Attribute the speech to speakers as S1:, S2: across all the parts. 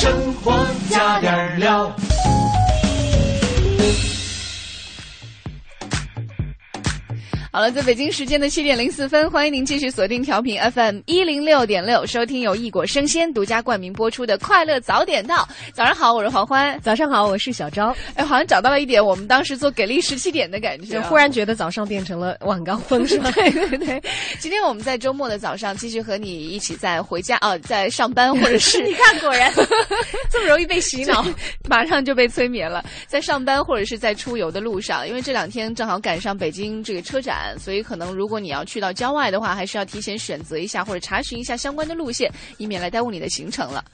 S1: 生活加点料。
S2: 好了，在北京时间的七点零四分，欢迎您继续锁定调频 FM 一零六点六，收听由异果生鲜独家冠名播出的《快乐早点到》。早上好，我是黄欢。
S3: 早上好，我是小昭。
S2: 哎，好像找到了一点我们当时做给力十七点的感觉、
S3: 就忽然觉得早上变成了晚高峰，是吧？
S2: 对对对，今天我们在周末的早上继续和你一起在回家啊，在上班或者是
S3: 你看，果然这么容易被洗脑，
S2: 马上就被催眠了。在上班或者是在出游的路上，因为这两天正好赶上北京这个车展。所以可能如果你要去到郊外的话，还是要提前选择一下或者查询一下相关的路线，以免来耽误你的行程了。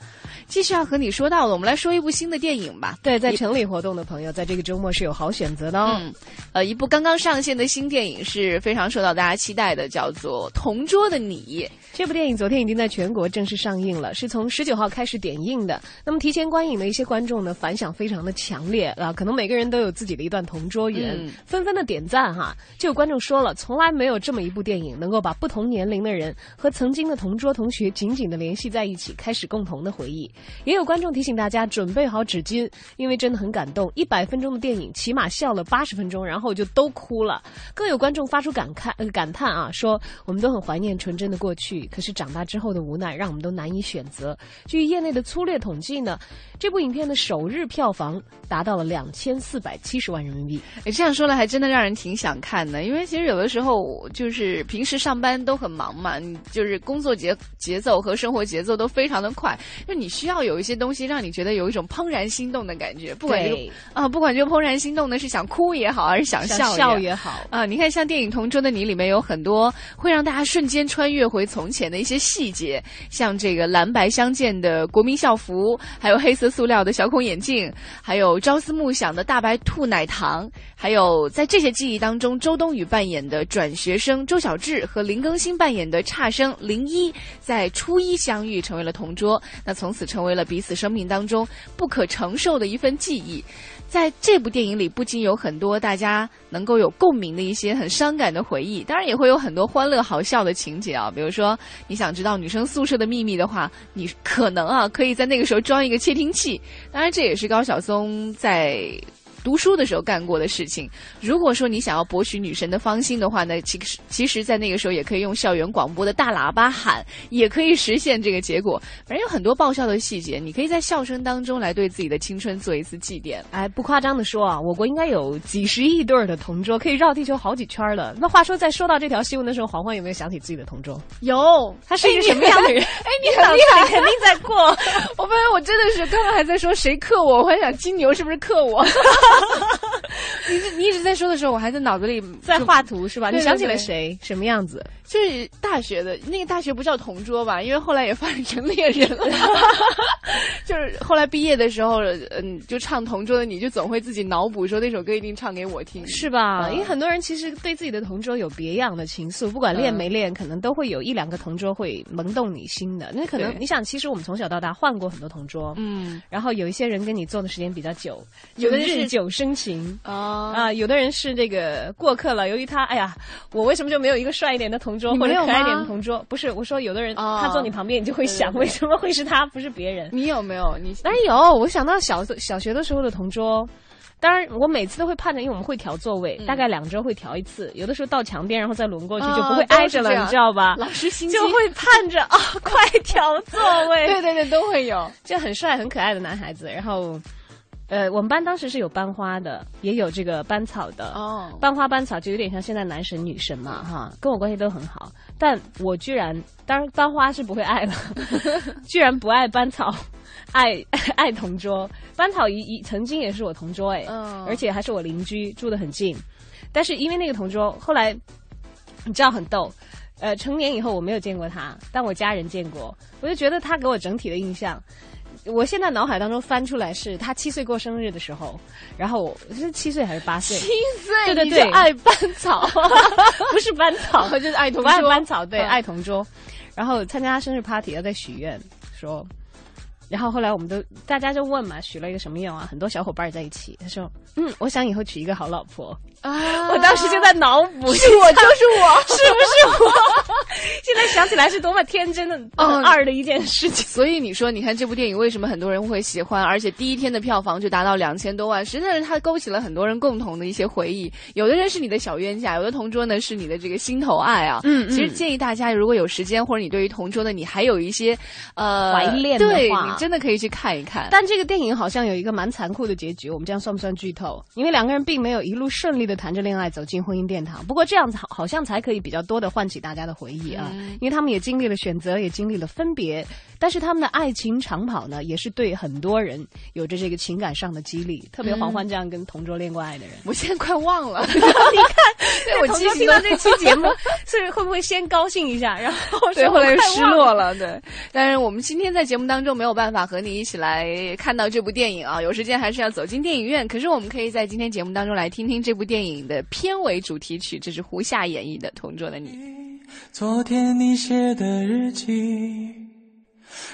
S2: 继续要和你说到了，我们来说一部新的电影吧。
S3: 对，在城里活动的朋友，在这个周末是有好选择的哦。
S2: 嗯，呃，一部刚刚上线的新电影是非常受到大家期待的，叫做《同桌的你》。
S3: 这部电影昨天已经在全国正式上映了，是从十九号开始点映的。那么提前观影的一些观众呢，反响非常的强烈啊，可能每个人都有自己的一段同桌缘，纷纷的点赞哈。就有观众说了，从来没有这么一部电影能够把不同年龄的人和曾经的同桌同学紧紧的联系在一起，开始共同的回忆。也有观众提醒大家准备好纸巾，因为真的很感动。一百分钟的电影，起码笑了八十分钟，然后就都哭了。更有观众发出感慨呃感叹啊，说我们都很怀念纯真的过去。可是长大之后的无奈，让我们都难以选择。据业内的粗略统计呢，这部影片的首日票房达到了两千四百七十万人民币。
S2: 哎，这样说来还真的让人挺想看的。因为其实有的时候就是平时上班都很忙嘛，你就是工作节节奏和生活节奏都非常的快，就你需要有一些东西让你觉得有一种怦然心动的感觉。不管这个啊，不管这个怦然心动的是想哭也好，还是想笑
S3: 笑也好
S2: 啊，你看像电影《同桌的你》里面有很多会让大家瞬间穿越回从前的一些细节，像这个蓝白相间的国民校服，还有黑色塑料的小孔眼镜，还有朝思暮想的大白兔奶糖，还有在这些记忆当中，周冬雨扮演的转学生周小智和林更新扮演的差生林一，在初一相遇，成为了同桌，那从此成为了彼此生命当中不可承受的一份记忆。在这部电影里，不仅有很多大家能够有共鸣的一些很伤感的回忆，当然也会有很多欢乐好笑的情节啊。比如说，你想知道女生宿舍的秘密的话，你可能啊可以在那个时候装一个窃听器。当然，这也是高晓松在。读书的时候干过的事情。如果说你想要博取女神的芳心的话呢，其实其实，在那个时候也可以用校园广播的大喇叭喊，也可以实现这个结果。反正有很多爆笑的细节，你可以在笑声当中来对自己的青春做一次祭奠。
S3: 哎，不夸张的说啊，我国应该有几十亿对儿的同桌，可以绕地球好几圈了。那话说，在说到这条新闻的时候，黄欢有没有想起自己的同桌？
S2: 有，
S3: 他是一个什么样的人？
S2: 哎，你
S3: 很厉害，肯定在过。
S2: 我发现我真的是刚刚还在说谁克我，我还想金牛是不是克我。你你一直在说的时候，我还在脑子里
S3: 在画图是吧？
S2: 你
S3: 想起了谁？什么样子？
S2: 就是大学的那个大学不叫同桌吧？因为后来也发展成恋人了。就是后来毕业的时候，嗯，就唱同桌的你就总会自己脑补说那首歌一定唱给我听，
S3: 是吧？因为很多人其实对自己的同桌有别样的情愫，不管恋没恋，可能都会有一两个同桌会萌动你心的。那可能你想，其实我们从小到大换过很多同桌，嗯，然后有一些人跟你做的时间比较久，有的是久生情啊啊，有的人是这个过客了。由于他，哎呀，我为什么就没有一个帅一点的同桌或者可爱一点的同桌？不是，我说有的人他坐你旁边，你就会想，为什么会是他，不是别人？
S2: 你有没有？你
S3: 当然有。我想到小小学的时候的同桌，当然我每次都会盼着，因为我们会调座位，大概两周会调一次。有的时候到墙边，然后再轮过去，就不会挨着了，你知道吧？
S2: 老师心
S3: 就会盼着啊，快调座位。
S2: 对对对，都会有，
S3: 就很帅很可爱的男孩子，然后。呃，我们班当时是有班花的，也有这个班草的。哦，班花班草就有点像现在男神女神嘛，哈，跟我关系都很好。但我居然，当然班花是不会爱了，居然不爱班草，爱 爱同桌。班草一一曾经也是我同桌哎，而且还是我邻居，住得很近。但是因为那个同桌，后来你知道很逗，呃，成年以后我没有见过他，但我家人见过，我就觉得他给我整体的印象。我现在脑海当中翻出来是他七岁过生日的时候，然后是七岁还是八岁？
S2: 七岁，
S3: 对对对，
S2: 爱班草，
S3: 不是班草，
S2: 就是爱同
S3: 桌。爱班草，对，爱同桌。然后参加他生日 party 要在许愿，说，然后后来我们都大家就问嘛，许了一个什么愿望？很多小伙伴在一起，他说，嗯，我想以后娶一个好老婆。啊！我当时就在脑补，
S2: 是我就是我，
S3: 是不是我？现在想起来是多么天真的、二的一件事情。
S2: 所以你说，你看这部电影为什么很多人会喜欢，而且第一天的票房就达到两千多万，实在是它勾起了很多人共同的一些回忆。有的人是你的小冤家，有的同桌呢是你的这个心头爱啊。嗯，其实建议大家如果有时间，或者你对于同桌的你还有一些呃
S3: 怀恋的
S2: 话，你真的可以去看一看。
S3: 但这个电影好像有一个蛮残酷的结局，我们这样算不算剧透？因为两个人并没有一路顺利的谈着恋爱走进婚姻殿堂。不过这样子好好像才可以比较多的唤起大家的回忆啊，因为他们也经历了选择，也经历了分别，但是他们的爱情长跑呢，也是对很多人有着这个情感上的激励。特别黄欢这样跟同桌恋过爱的人，
S2: 我现在快忘了。
S3: 你看，我同桌听到这期节目，所以会不会先高兴一下，然后
S2: 对，后来失落了？对。但是我们今天在节目当中没有办法和你一起来看到这部电影啊，有时间还是要走进电影院。可是我们可以在今天节目当中来听听这部电影的片尾主题曲，这是胡夏演绎的《同桌的你》。
S1: 昨天你写的日记，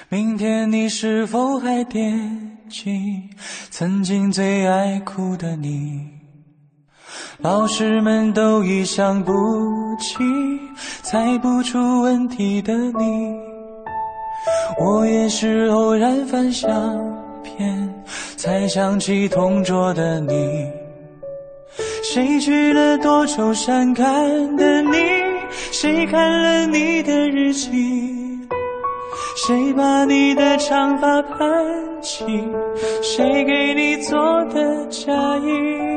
S1: 明天你是否还惦记曾经最爱哭的你？老师们都已想不起，猜不出问题的你。我也是偶然翻相片，才想起同桌的你。谁去了多愁善感的你？谁看了你的日记？谁把你的长发盘起？谁给你做的嫁衣？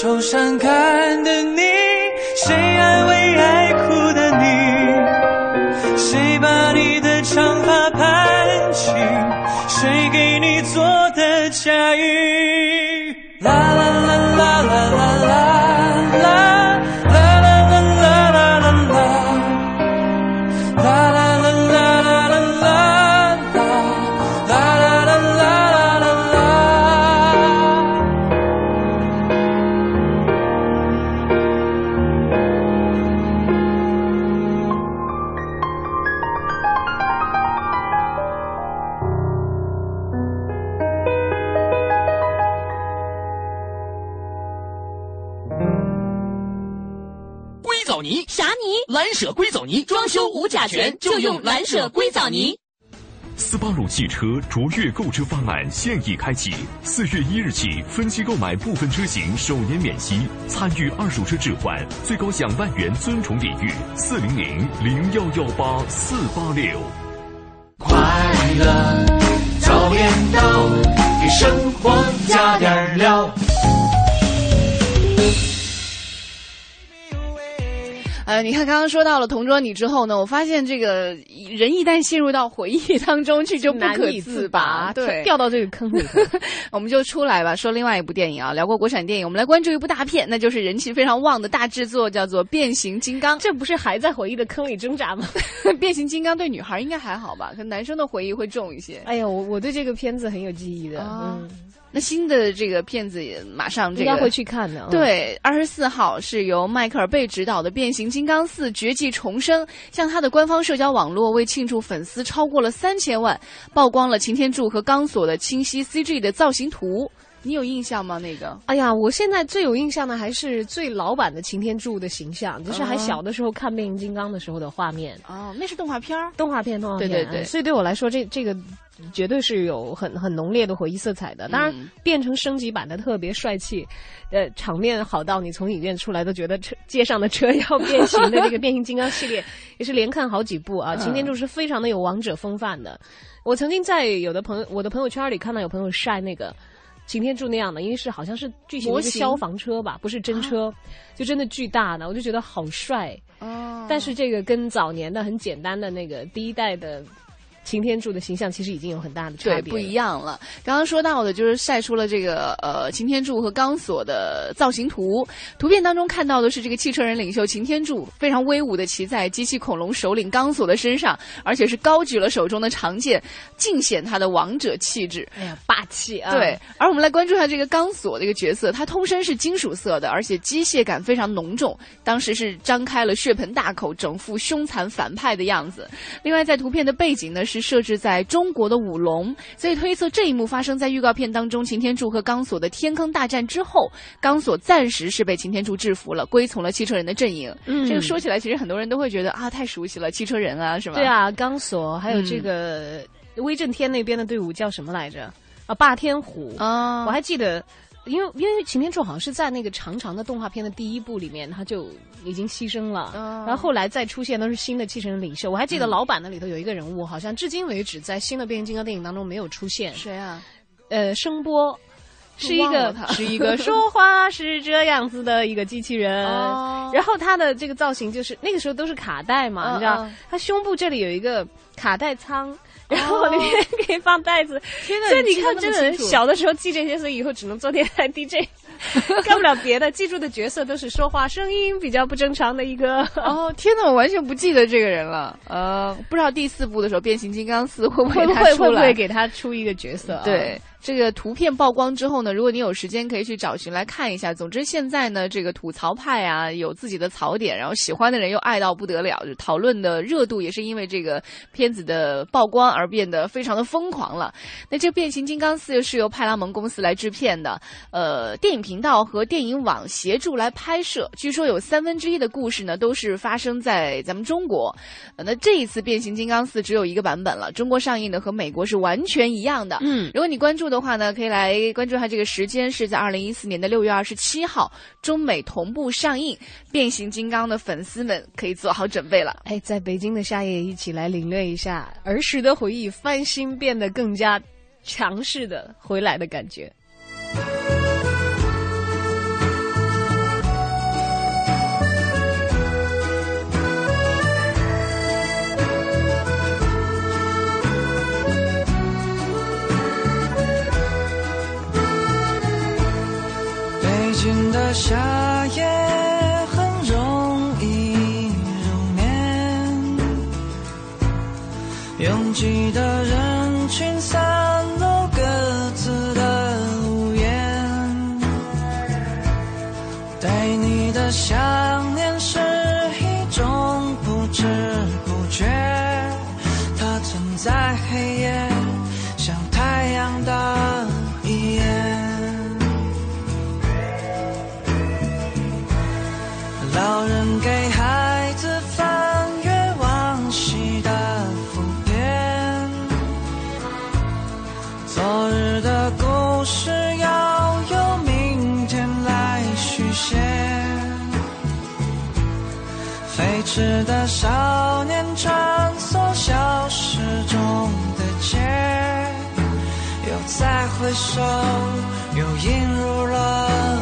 S1: 愁善感的你，
S4: 装修无甲醛就用蓝舍硅藻泥。
S5: 斯巴鲁汽车卓越购车方案现已开启，四月一日起分期购买部分车型首年免息，参与二手车置换最高享万元尊崇礼遇。四零零零幺幺八四八六。
S1: 快乐早点到，给生活加点料。
S2: 呃，你看刚刚说到了同桌你之后呢，我发现这个人一旦陷入到回忆当中去，就不可自拔，对，
S3: 掉到这个坑里。
S2: 我们就出来吧，说另外一部电影啊，聊过国产电影，我们来关注一部大片，那就是人气非常旺的大制作，叫做《变形金刚》。
S3: 这不是还在回忆的坑里挣扎吗？
S2: 变形金刚对女孩应该还好吧，可男生的回忆会重一些。
S3: 哎呀，我我对这个片子很有记忆的，嗯。
S2: 那新的这个片子也马上这个
S3: 应该会去看的。
S2: 对，二十四号是由迈克尔贝执导的《变形金刚四：绝迹重生》，向他的官方社交网络为庆祝粉丝超过了三千万，曝光了擎天柱和钢索的清晰 CG 的造型图。你有印象吗？那个？
S3: 哎呀，我现在最有印象的还是最老版的擎天柱的形象，就是还小的时候看变形金刚的时候的画面。
S2: 哦，那是动画片儿，
S3: 动画片，动画片。
S2: 对对对。
S3: 所以对我来说，这这个绝对是有很很浓烈的回忆色彩的。当然，变成升级版的特别帅气，呃，场面好到你从影院出来都觉得车街上的车要变形的这个 变形金刚系列，也是连看好几部啊。擎天柱是非常的有王者风范的。我曾经在有的朋友我的朋友圈里看到有朋友晒那个。擎天柱那样的，因为是好像是巨型的一个消防车吧，不是真车，就真的巨大的，我就觉得好帅。哦，但是这个跟早年的很简单的那个第一代的。擎天柱的形象其实已经有很大的差别，
S2: 不一样了。刚刚说到的就是晒出了这个呃擎天柱和钢索的造型图，图片当中看到的是这个汽车人领袖擎天柱非常威武的骑在机器恐龙首领钢索的身上，而且是高举了手中的长剑，尽显他的王者气质。
S3: 哎呀，霸气啊！
S2: 对，而我们来关注一下这个钢索这个角色，他通身是金属色的，而且机械感非常浓重，当时是张开了血盆大口，整副凶残反派的样子。另外，在图片的背景呢是。设置在中国的五龙，所以推测这一幕发生在预告片当中。擎天柱和钢索的天坑大战之后，钢索暂时是被擎天柱制服了，归从了汽车人的阵营。嗯，这个说起来，其实很多人都会觉得啊，太熟悉了，汽车人啊，是吧？
S3: 对啊，钢索还有这个威震天那边的队伍叫什么来着？啊，霸天虎啊，我还记得。因为因为擎天柱好像是在那个长长的动画片的第一部里面，他就已经牺牲了，然后后来再出现都是新的继承人领袖。我还记得老版的里头有一个人物，好像至今为止在新的变形金刚电影当中没有出现。
S2: 谁啊？
S3: 呃，声波，是一个是一个说话是这样子的一个机器人。然后他的这个造型就是那个时候都是卡带嘛，你知道，他胸部这里有一一个卡带仓。然后里面可以放袋子，所以你看，真的小的时候记这些，所以以后只能做电台 DJ，干不了别的。记住的角色都是说话声音比较不正常的一个。
S2: 哦，天哪，我完全不记得这个人了。呃，不知道第四部的时候，变形金刚四会不会他
S3: 出来，会给他出一个角色？
S2: 对。这个图片曝光之后呢，如果你有时间可以去找寻来看一下。总之，现在呢，这个吐槽派啊有自己的槽点，然后喜欢的人又爱到不得了，就讨论的热度也是因为这个片子的曝光而变得非常的疯狂了。那这《变形金刚四》是由派拉蒙公司来制片的，呃，电影频道和电影网协助来拍摄。据说有三分之一的故事呢都是发生在咱们中国。那这一次《变形金刚四》只有一个版本了，中国上映的和美国是完全一样的。嗯，如果你关注。的的话呢，可以来关注一下这个时间，是在二零一四年的六月二十七号，中美同步上映。变形金刚的粉丝们可以做好准备了。
S3: 哎，在北京的夏夜，一起来领略一下儿时的回忆翻新变得更加强势的回来的感觉。
S1: 夏夜很容易入眠，拥挤的
S6: 时的少年穿梭消失中的街，又再回首，又映入了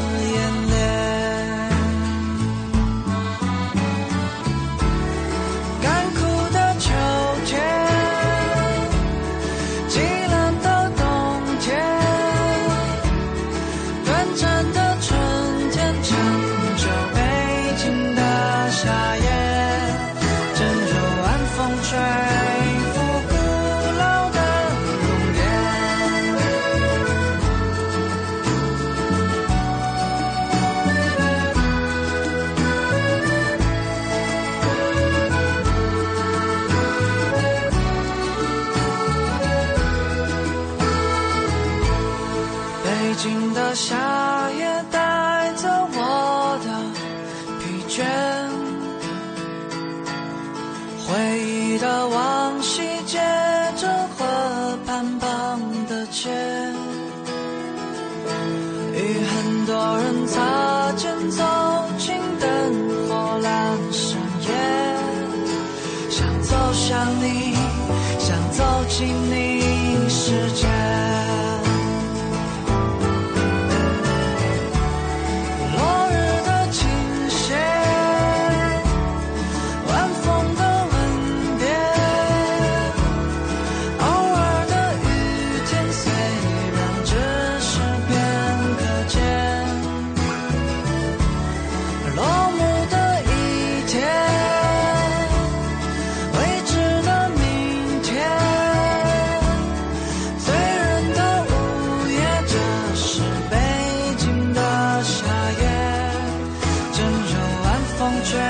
S6: 风吹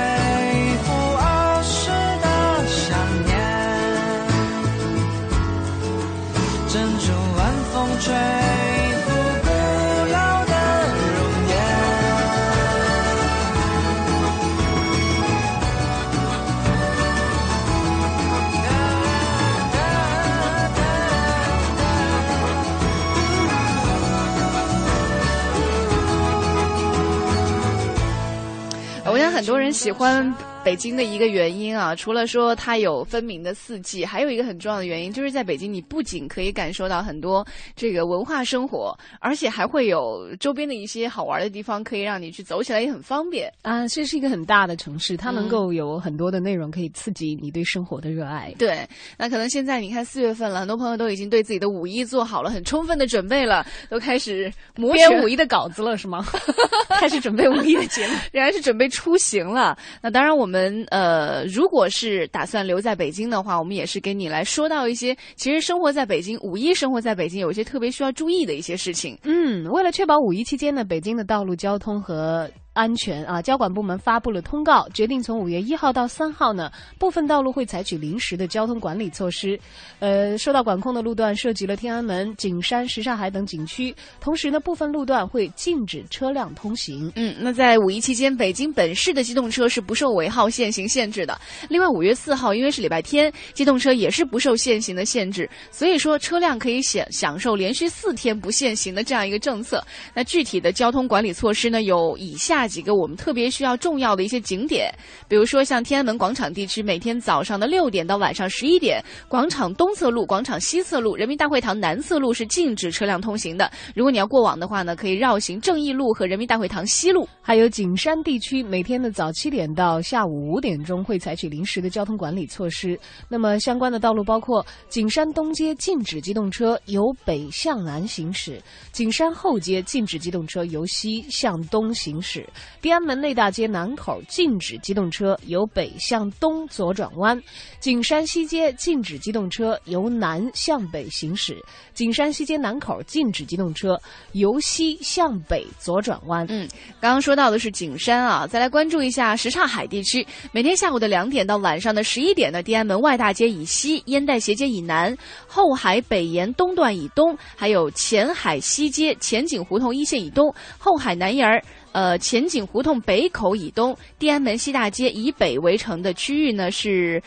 S6: 很多人
S2: 喜欢北京的一个原因啊，除了说它有分明的四季，还有一个很重要的原因，就是在北京你不仅可以感受到很多这个文化生活，而且还会有周边的一些好玩的地方，可以让你去走起来也很方便。
S3: 啊，这是一个很大的城市，它能够有很多的内容可以刺激你对生活的热爱。
S2: 对，那可能现在你看四月份了，很多朋友都已经对自己的五一做好了很充分的准备了，都开始磨拳
S3: 编五一的稿子了是吗？开始准备五一的节目。
S2: 仍然是准备出行了。那当然，我们们呃，如果是打算留在北京的话，我们也是给你来说到一些，其实生活在北京，五一生活在北京，有一些特别需要注意的一些事情。
S3: 嗯，为了确保五一期间呢，北京的道路交通和安全啊，交管部门发布了通告，决定从五月一号到三号呢，部分道路会采取临时的交通管理措施。呃，受到管控的路段涉及了天安门、景山、什刹海等景区，同时呢，部分路段会禁止车辆通行。
S2: 嗯，那在五一期间，北京本市的机动车是不受尾号限行限制的。另外，五月四号因为是礼拜天，机动车也是不受限行的限制，所以说车辆可以享享受连续四天不限行的这样一个政策。那具体的交通管理措施呢，有以下几个我们特别需要重要的一些景点，比如说像天安门广场地区，每天早上的六点到晚上十一点，广场东侧路、广场西侧路、人民大会堂南侧路是禁止车辆通行的。如果你要过往的话呢，可以绕行正义路和人民大会堂西路。
S3: 还有景山地区，每天的早七点到下午五点钟会采取临时的交通管理措施。那么相关的道路包括景山东街禁止机动车由北向南行驶，景山后街禁止机动车由西向东行驶，天安门内大街南口禁止机动车由北向东左转弯，景山西街禁止机动车由南向北行驶，景山西街南口禁止机动车由西向北左转弯。
S2: 嗯，刚刚说到的是景山啊，再来关注一下什刹海地区。每天下午的两点到晚上的十一点呢，天安门外大街以西、烟袋斜街以南、后海北沿东段以东，还有前海西街、前景胡同一线以东、后海南沿儿。呃，前景胡同北口以东、地安门西大街以北围城的区域呢是。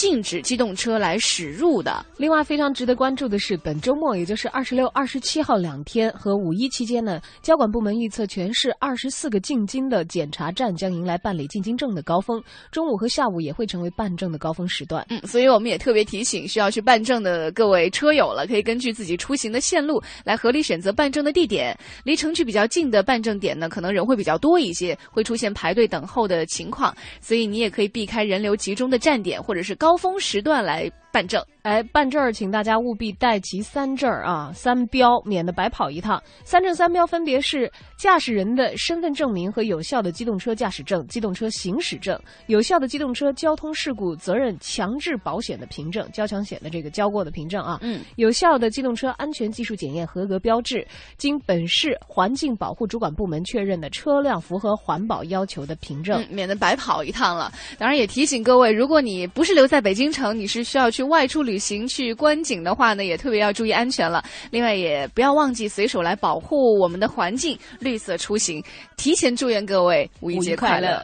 S2: 禁止机动车来驶入的。
S3: 另外，非常值得关注的是，本周末，也就是二十六、二十七号两天和五一期间呢，交管部门预测全市二十四个进京的检查站将迎来办理进京证的高峰，中午和下午也会成为办证的高峰时段。
S2: 嗯，所以我们也特别提醒需要去办证的各位车友了，可以根据自己出行的线路来合理选择办证的地点。离城区比较近的办证点呢，可能人会比较多一些，会出现排队等候的情况，所以你也可以避开人流集中的站点或者是高高峰时段来。办证，
S3: 哎，办证儿，请大家务必带齐三证儿啊，三标，免得白跑一趟。三证三标分别是驾驶人的身份证明和有效的机动车驾驶证、机动车行驶证、有效的机动车交通事故责任强制保险的凭证、交强险的这个交过的凭证啊，
S2: 嗯，
S3: 有效的机动车安全技术检验合格标志，经本市环境保护主管部门确认的车辆符合环保要求的凭证，
S2: 免得白跑一趟了。当然也提醒各位，如果你不是留在北京城，你是需要去。去外出旅行去观景的话呢，也特别要注意安全了。另外，也不要忘记随手来保护我们的环境，绿色出行。提前祝愿各位五一节快乐。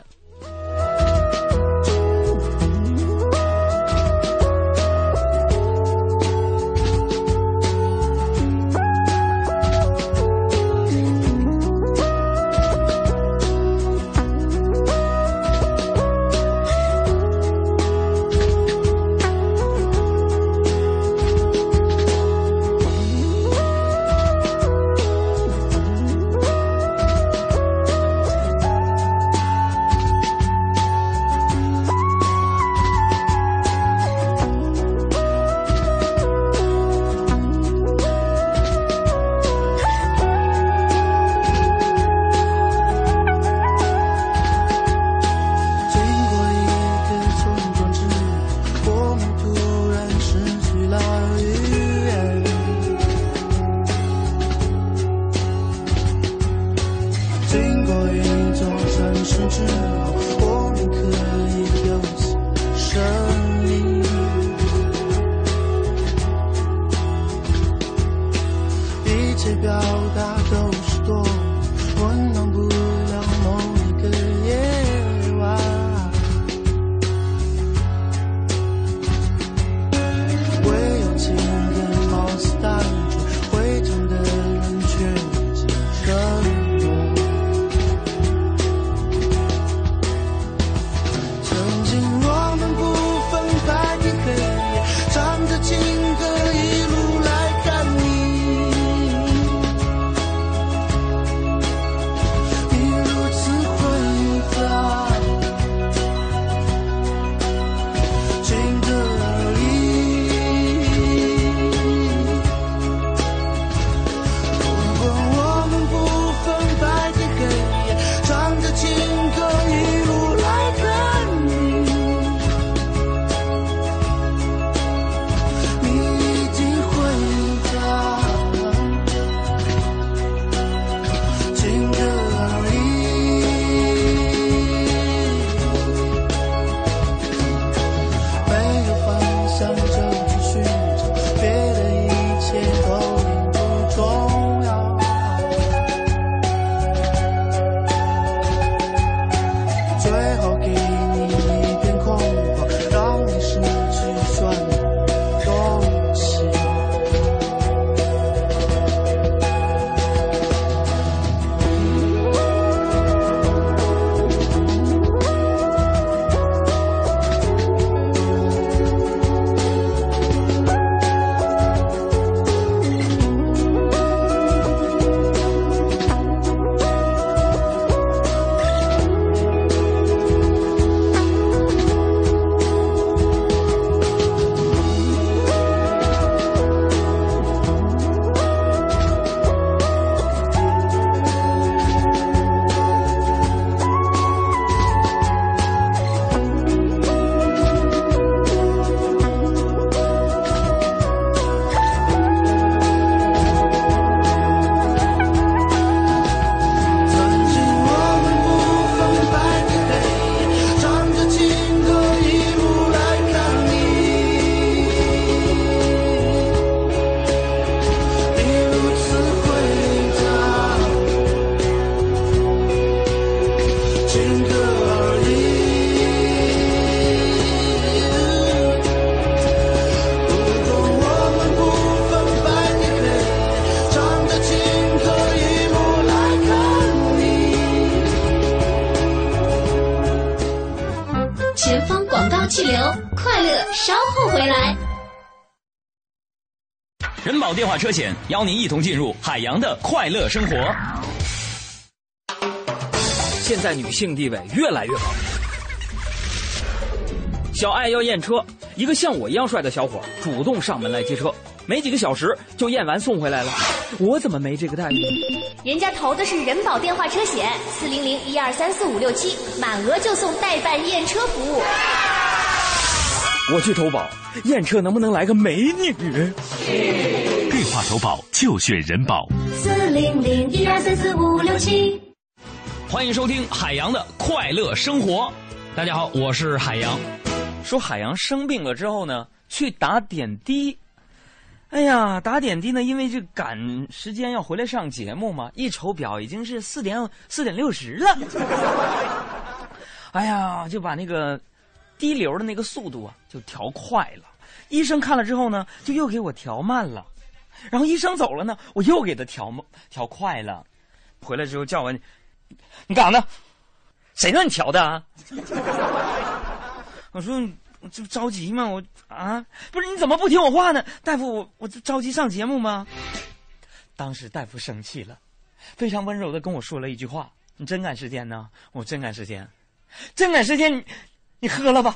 S7: 邀您一同进入海洋的快乐生活。
S8: 现在女性地位越来越高。小爱要验车，一个像我一样帅的小伙主动上门来接车，没几个小时就验完送回来了。我怎么没这个待遇？
S9: 人家投的是人保电话车险，四零零一二三四五六七，满额就送代办验车服务。
S8: 我去投保，验车能不能来个美女？
S5: 电话投保就选人保。
S9: 四零零一二三四五六七。
S7: 欢迎收听海洋的快乐生活。大家好，我是海洋。
S8: 说海洋生病了之后呢，去打点滴。哎呀，打点滴呢，因为这赶时间要回来上节目嘛，一瞅表已经是四点四点六十了。哎呀，就把那个滴流的那个速度啊，就调快了。医生看了之后呢，就又给我调慢了。然后医生走了呢，我又给他调调快了。回来之后叫我，你干啥呢？谁让你调的啊？我说这不着急吗？我啊，不是你怎么不听我话呢？大夫，我我着急上节目吗？当时大夫生气了，非常温柔的跟我说了一句话：“你真赶时间呢？”我真赶时间，真赶时间，你你喝了吧。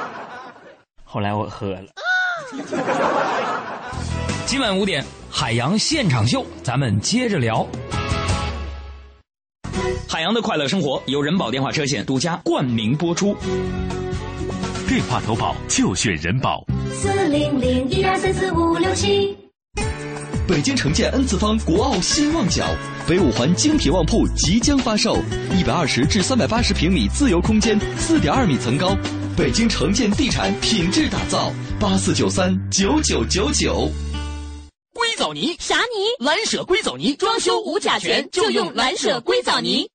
S8: 后来我喝了。
S7: 今晚五点，海洋现场秀，咱们接着聊。海洋的快乐生活由人保电话车险独家冠名播出。
S5: 电话投保就选人保。
S9: 四零零一二三四五六七。
S10: 北京城建 N 次方国奥新旺角，北五环精品旺铺即将发售，一百二十至三百八十平米自由空间，四点二米层高，北京城建地产品质打造，八四九三九九九九。
S4: 泥
S9: 啥泥？
S4: 蓝舍硅藻泥，装修无甲醛，就用蓝舍硅藻泥。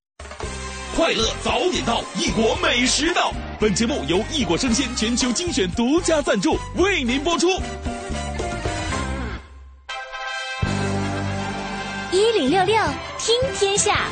S5: 快乐早点到，异国美食到。本节目由异果生鲜全球精选独家赞助，为您播出。
S9: 一零六六听天下。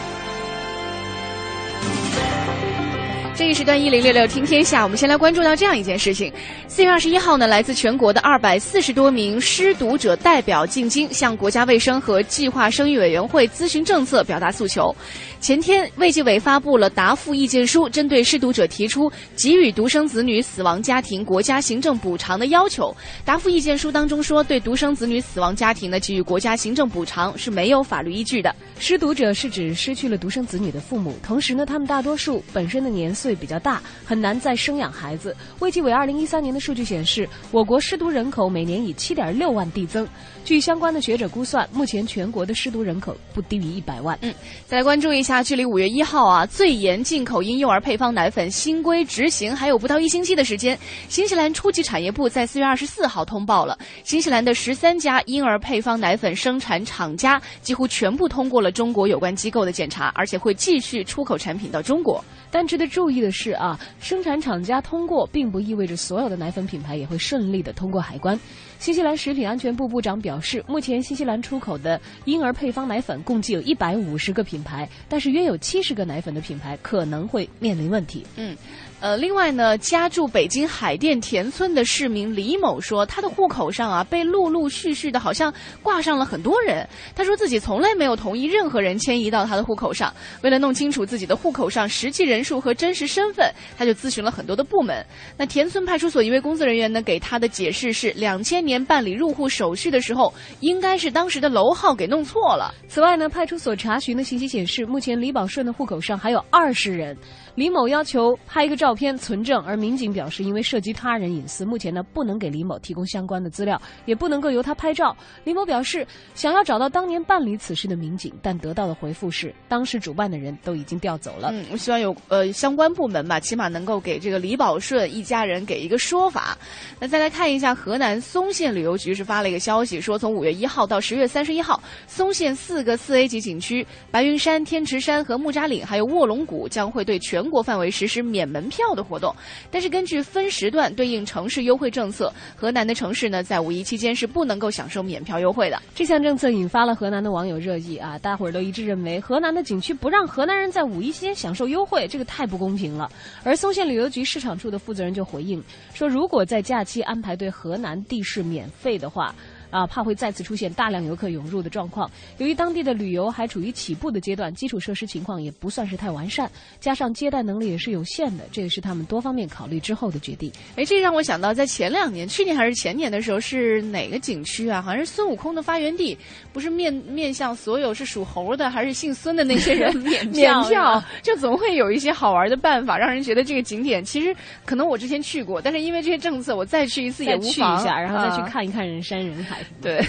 S2: 这一时段一零六六听天下，我们先来关注到这样一件事情：四月二十一号呢，来自全国的二百四十多名失独者代表进京，向国家卫生和计划生育委员会咨询政策，表达诉求。前天，卫计委发布了答复意见书，针对失独者提出给予独生子女死亡家庭国家行政补偿的要求。答复意见书当中说，对独生子女死亡家庭呢给予国家行政补偿是没有法律依据的。
S3: 失独者是指失去了独生子女的父母，同时呢，他们大多数本身的年岁比较大，很难再生养孩子。卫计委二零一三年的数据显示，我国失独人口每年以七点六万递增。据相关的学者估算，目前全国的失独人口不低于一百万。
S2: 嗯，再来关注一下，距离五月一号啊，最严进口婴幼儿配方奶粉新规执行还有不到一星期的时间，新西兰初级产业部在四月二十四号通报了，新西兰的十三家婴儿配方奶粉生产厂家几乎全部通过了中国有关机构的检查，而且会继续出口产品到中国。
S3: 但值得注意的是啊，生产厂家通过，并不意味着所有的奶粉品牌也会顺利的通过海关。新西兰食品安全部部长表示，目前新西兰出口的婴儿配方奶粉共计有一百五十个品牌，但是约有七十个奶粉的品牌可能会面临问题。
S2: 嗯。呃，另外呢，家住北京海淀田村的市民李某说，他的户口上啊被陆陆续续的，好像挂上了很多人。他说自己从来没有同意任何人迁移到他的户口上。为了弄清楚自己的户口上实际人数和真实身份，他就咨询了很多的部门。那田村派出所一位工作人员呢，给他的解释是，两千年办理入户手续的时候，应该是当时的楼号给弄错了。
S3: 此外呢，派出所查询的信息显示，目前李宝顺的户口上还有二十人。李某要求拍一个照片存证，而民警表示，因为涉及他人隐私，目前呢不能给李某提供相关的资料，也不能够由他拍照。李某表示，想要找到当年办理此事的民警，但得到的回复是，当时主办的人都已经调走了。
S2: 嗯，我希望有呃相关部门吧，起码能够给这个李宝顺一家人给一个说法。那再来看一下，河南嵩县旅游局是发了一个消息，说从五月一号到十月三十一号，嵩县四个四 A 级景区——白云山、天池山和木扎岭，还有卧龙谷，将会对全。全国范围实施免门票的活动。但是根据分时段对应城市优惠政策，河南的城市呢在五一期间是不能够享受免票优惠的。
S3: 这项政策引发了河南的网友热议啊，大伙儿都一致认为河南的景区不让河南人在五一期间享受优惠，这个太不公平了。而松县旅游局市场处的负责人就回应说，如果在假期安排对河南地市免费的话。啊，怕会再次出现大量游客涌入的状况。由于当地的旅游还处于起步的阶段，基础设施情况也不算是太完善，加上接待能力也是有限的，这也是他们多方面考虑之后的决定。
S2: 哎，这让我想到，在前两年，去年还是前年的时候，是哪个景区啊？好像是孙悟空的发源地，不是面面向所有是属猴的还是姓孙的那些人 免免票，就总会有一些好玩的办法，让人觉得这个景点其实可能我之前去过，但是因为这些政策，我再去一次也无妨。
S3: 去一下，然后再去看一看人山人海。
S2: 对，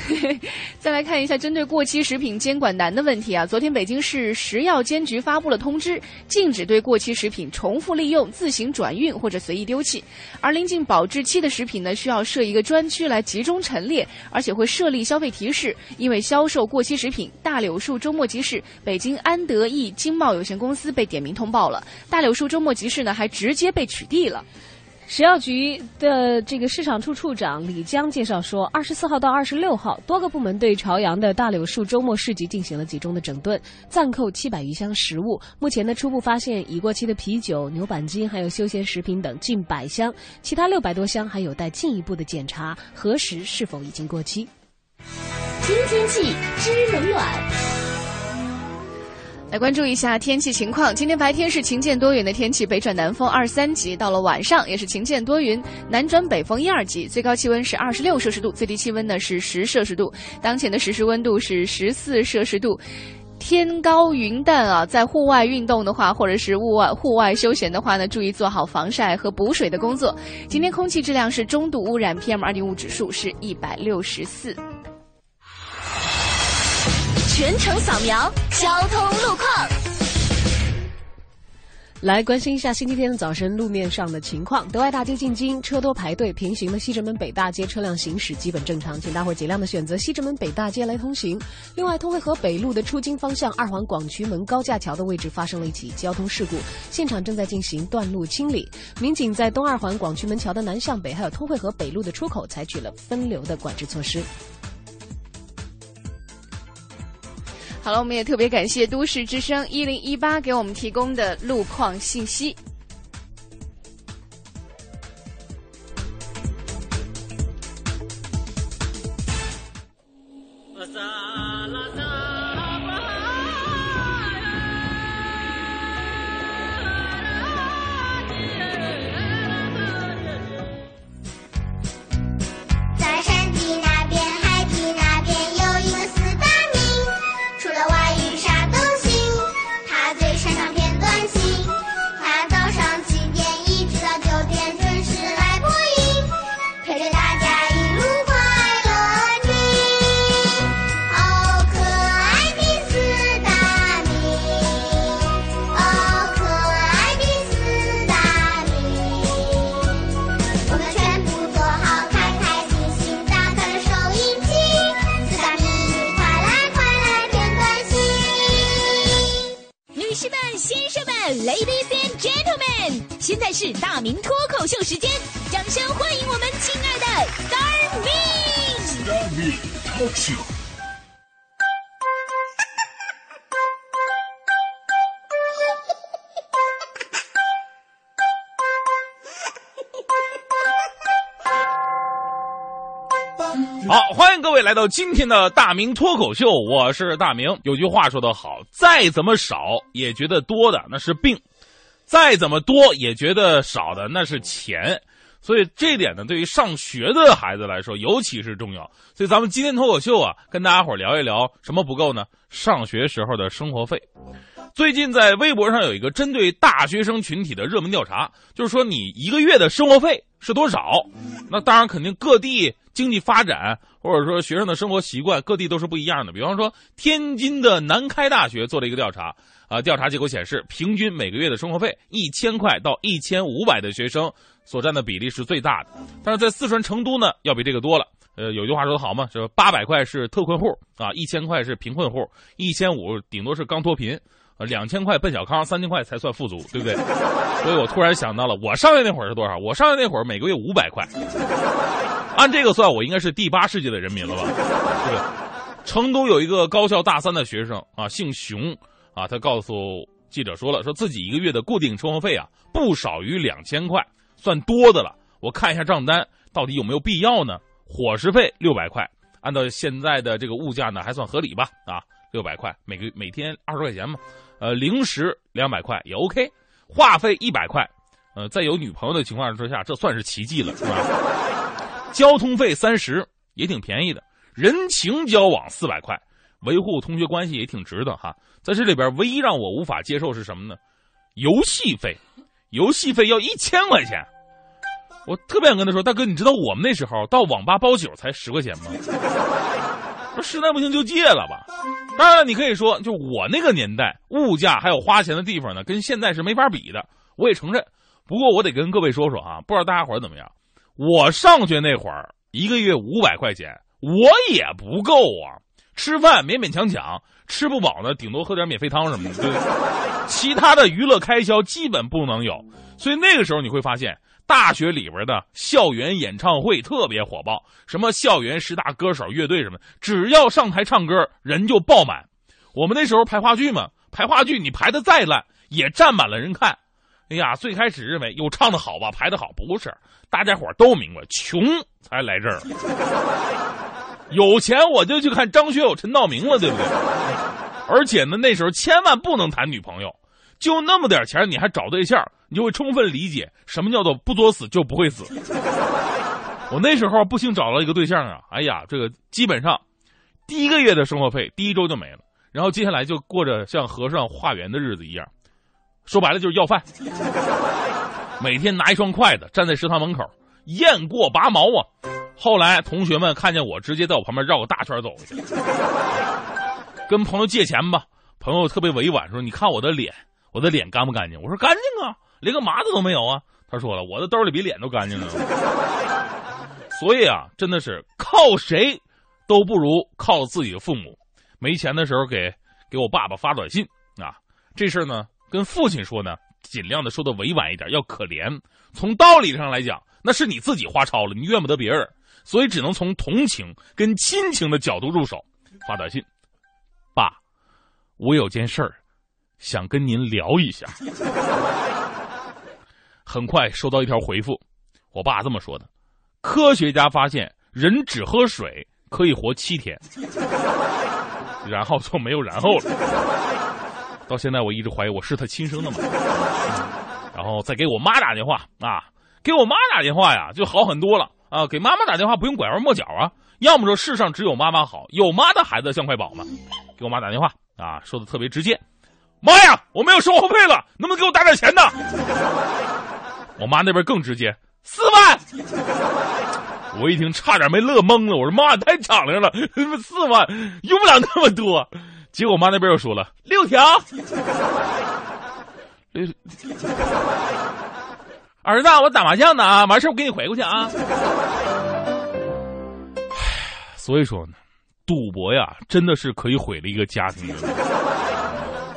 S2: 再来看一下针对过期食品监管难的问题啊。昨天北京市食药监局发布了通知，禁止对过期食品重复利用、自行转运或者随意丢弃。而临近保质期的食品呢，需要设一个专区来集中陈列，而且会设立消费提示。因为销售过期食品，大柳树周末集市北京安德益经贸有限公司被点名通报了。大柳树周末集市呢，还直接被取缔了。
S3: 食药局的这个市场处处长李江介绍说，二十四号到二十六号，多个部门对朝阳的大柳树周末市集进行了集中的整顿，暂扣七百余箱食物。目前呢，初步发现已过期的啤酒、牛板筋，还有休闲食品等近百箱，其他六百多箱还有待进一步的检查，核实是否已经过期。
S9: 听天气知冷暖。
S2: 来关注一下天气情况。今天白天是晴间多云的天气，北转南风二三级；到了晚上也是晴间多云，南转北风一二级。最高气温是二十六摄氏度，最低气温呢是十摄氏度。当前的实时温度是十四摄氏度。天高云淡啊，在户外运动的话，或者是户外户外休闲的话呢，注意做好防晒和补水的工作。今天空气质量是中度污染，PM 二点五指数是一百六十四。
S4: 全程扫描交通路况，
S3: 来关心一下星期天的早晨路面上的情况。德外大街进京车多排队，平行的西直门北大街车辆行驶基本正常，请大伙尽量的选择西直门北大街来通行。另外，通惠河北路的出京方向二环广渠门高架桥的位置发生了一起交通事故，现场正在进行断路清理。民警在东二环广渠门桥的南向北，还有通惠河北路的出口采取了分流的管制措施。
S2: 好了，我们也特别感谢都市之声一零一八给我们提供的路况信息。
S11: 现在是大明脱口秀时间，掌声欢迎我们亲爱的 Star Me。Star Me Talk Show。
S12: 好，欢迎各位来到今天的大明脱口秀，我是大明。有句话说得好，再怎么少也觉得多的，那是病。再怎么多也觉得少的那是钱。所以这点呢，对于上学的孩子来说尤其是重要。所以咱们今天脱口秀啊，跟大家伙聊一聊什么不够呢？上学时候的生活费。最近在微博上有一个针对大学生群体的热门调查，就是说你一个月的生活费是多少？那当然肯定各地。经济发展，或者说学生的生活习惯，各地都是不一样的。比方说，天津的南开大学做了一个调查，啊，调查结果显示，平均每个月的生活费一千块到一千五百的学生所占的比例是最大的。但是在四川成都呢，要比这个多了。呃，有句话说得好嘛，说八百块是特困户啊，一千块是贫困户，一千五顶多是刚脱贫呃，两千块奔小康，三千块才算富足，对不对？所以我突然想到了，我上学那会儿是多少？我上学那会儿每个月五百块，按这个算，我应该是第八世界的人民了吧？对不对？成都有一个高校大三的学生啊，姓熊啊，他告诉记者说了，说自己一个月的固定生活费啊，不少于两千块，算多的了。我看一下账单，到底有没有必要呢？伙食费六百块，按照现在的这个物价呢，还算合理吧？啊，六百块，每个每天二十块钱嘛。呃，零食两百块也 OK，话费一百块，呃，在有女朋友的情况之下，这算是奇迹了，是吧？交通费三十也挺便宜的，人情交往四百块，维护同学关系也挺值的哈。在这里边，唯一让我无法接受是什么呢？游戏费，游戏费要一千块钱，我特别想跟他说，大哥，你知道我们那时候到网吧包宿才十块钱吗？说实在不行就戒了吧。当然，你可以说，就我那个年代，物价还有花钱的地方呢，跟现在是没法比的。我也承认，不过我得跟各位说说啊，不知道大家伙怎么样。我上学那会儿，一个月五百块钱，我也不够啊。吃饭勉勉强强，吃不饱呢，顶多喝点免费汤什么的。对，其他的娱乐开销基本不能有。所以那个时候你会发现。大学里边的校园演唱会特别火爆，什么校园十大歌手、乐队什么，只要上台唱歌，人就爆满。我们那时候排话剧嘛，排话剧你排的再烂，也站满了人看。哎呀，最开始认为有唱的好吧，排的好，不是，大家伙都明白，穷才来这儿。有钱我就去看张学友、陈道明了，对不对？而且呢，那时候千万不能谈女朋友。就那么点钱，你还找对象，你就会充分理解什么叫做不作死就不会死。我那时候不幸找了一个对象啊，哎呀，这个基本上第一个月的生活费第一周就没了，然后接下来就过着像和尚化缘的日子一样，说白了就是要饭，每天拿一双筷子站在食堂门口，雁过拔毛啊。后来同学们看见我，直接在我旁边绕个大圈走去，跟朋友借钱吧，朋友特别委婉说：“你看我的脸。”我的脸干不干净？我说干净啊，连个麻子都没有啊。他说了，我的兜里比脸都干净呢。所以啊，真的是靠谁都不如靠自己的父母。没钱的时候给给我爸爸发短信啊，这事儿呢跟父亲说呢，尽量的说的委婉一点，要可怜。从道理上来讲，那是你自己花超了，你怨不得别人，所以只能从同情跟亲情的角度入手，发短信。爸，我有件事儿。想跟您聊一下。很快收到一条回复，我爸这么说的：科学家发现，人只喝水可以活七天，然后就没有然后了。到现在我一直怀疑我是他亲生的嘛。然后再给我妈打电话啊，给我妈打电话呀，就好很多了啊。给妈妈打电话不用拐弯抹角啊，要么说世上只有妈妈好，有妈的孩子像块宝嘛。给我妈打电话啊，说的特别直接。妈呀！我没有生活费了，能不能给我打点钱呢？我妈那边更直接，四万。我一听差点没乐懵了，我说妈太敞亮了，四万用不了那么多。结果我妈那边又说了六条。儿子，我打麻将呢啊，完事我给你回过去啊。所以说呢，赌博呀，真的是可以毁了一个家庭的。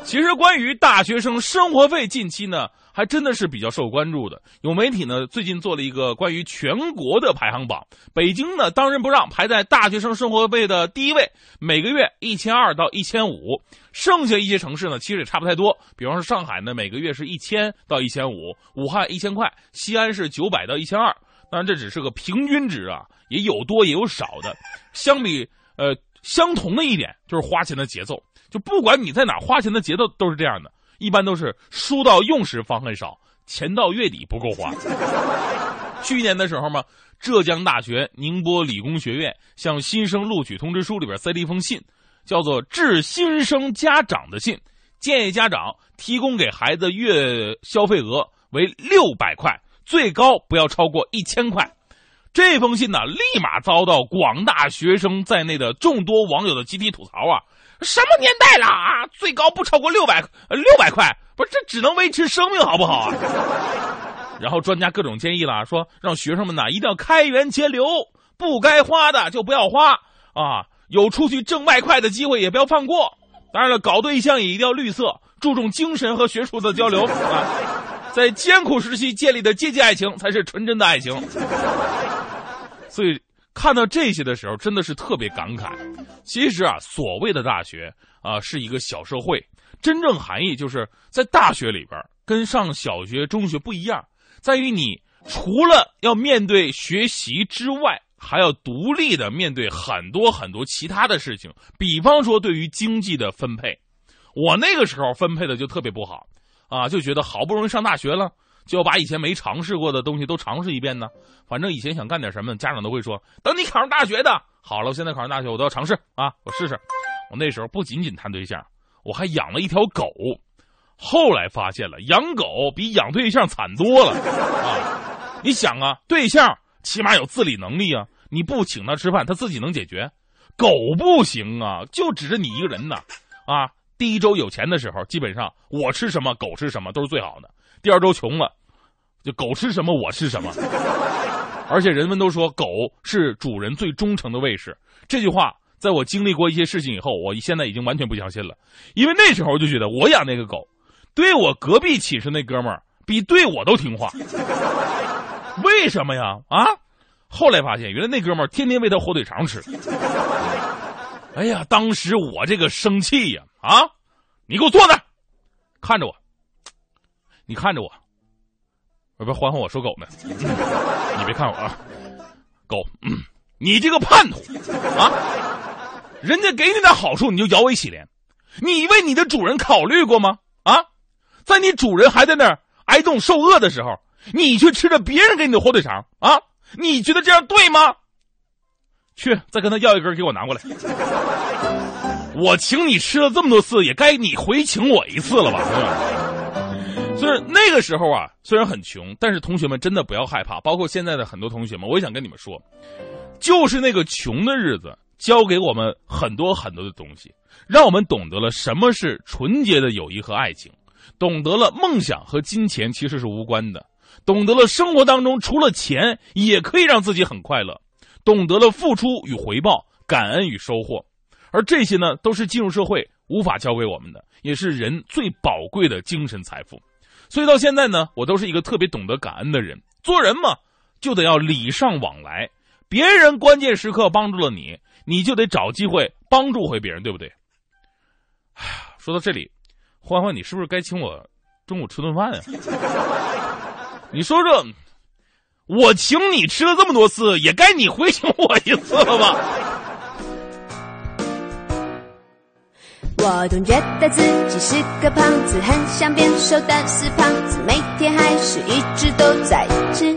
S12: 其实，关于大学生生活费，近期呢还真的是比较受关注的。有媒体呢最近做了一个关于全国的排行榜，北京呢当仁不让，排在大学生生活费的第一位，每个月一千二到一千五。剩下一些城市呢其实也差不太多，比方说上海呢每个月是一千到一千五，武汉一千块，西安是九百到一千二。当然这只是个平均值啊，也有多也有少的。相比呃相同的一点就是花钱的节奏。就不管你在哪花钱的节奏都是这样的，一般都是书到用时方恨少，钱到月底不够花。去年的时候嘛，浙江大学宁波理工学院向新生录取通知书里边塞了一封信，叫做“致新生家长的信”，建议家长提供给孩子月消费额为六百块，最高不要超过一千块。这封信呢，立马遭到广大学生在内的众多网友的集体吐槽。啊，什么年代了？啊，最高不超过六百、六百块。不是这只能维持生命好不好？啊，然后专家各种建议了，说让学生们呢，一定要开源节流，不该花的就不要花啊。有出去挣外快的机会也不要放过。当然了，搞对象也一定要绿色，注重精神和学术的交流啊。在艰苦时期建立的阶级爱情才是纯真的爱情。所以看到这些的时候真的是特别感慨。其实啊所谓的大学啊是一个小社会。真正含义就是在大学里边跟上小学中学不一样。在于你除了要面对学习之外还要独立的面对很多很多其他的事情比方说对于经济的分配。我那个时候分配的就特别不好。啊，就觉得好不容易上大学了，就要把以前没尝试过的东西都尝试一遍呢。反正以前想干点什么，家长都会说：‘等你考上大学的。’好了，我现在考上大学，我都要尝试啊。我试试，我那时候不仅仅谈对象，我还养了一条狗。后来发现了养狗比养对象惨多了啊。你想啊，对象起码有自理能力啊，你不请他吃饭，他自己能解决。狗不行啊，就指着你一个人呢。啊。第一周有钱的时候基本上我吃什么狗吃什么都是最好的。第二周穷了就狗吃什么我吃什么。而且人们都说狗是主人最忠诚的卫士这句话在我经历过一些事情以后我现在已经完全不相信了。因为那时候就觉得我养那个狗对我隔壁寝室那哥们儿比对我都听话。为什么呀？啊？后来发现原来那哥们儿天天喂他火腿肠吃。哎呀，当时我这个生气呀！啊，你给我坐那，看着我，你看着我，不是换换我说狗呢？你别看我啊，狗，你这个叛徒啊！人家给你点好处，你就摇尾乞怜，你为你的主人考虑过吗？啊，在你主人还在那儿挨冻受饿的时候，你却吃着别人给你的火腿肠啊！你觉得这样对吗？去再跟他要一根给我拿过来。我请你吃了这么多次也该你回请我一次了吧？所以那个时候啊虽然很穷但是同学们真的不要害怕包括现在的很多同学们我也想跟你们说就是那个穷的日子教给我们很多很多的东西让我们懂得了什么是纯洁的友谊和爱情懂得了梦想和金钱其实是无关的懂得了生活当中除了钱也可以让自己很快乐。懂得了付出与回报感恩与收获。而这些呢都是进入社会无法教给我们的也是人最宝贵的精神财富。所以到现在呢我都是一个特别懂得感恩的人。做人嘛就得要礼尚往来别人关键时刻帮助了你你就得找机会帮助回别人对不对？哎呀说到这里欢欢你是不是该请我中午吃顿饭呀 你说说我请你吃了这么多次，也该你回请我一次了吧。
S13: 我总觉得自己是个胖子，很想变瘦，但是胖子每天还是一直都在吃。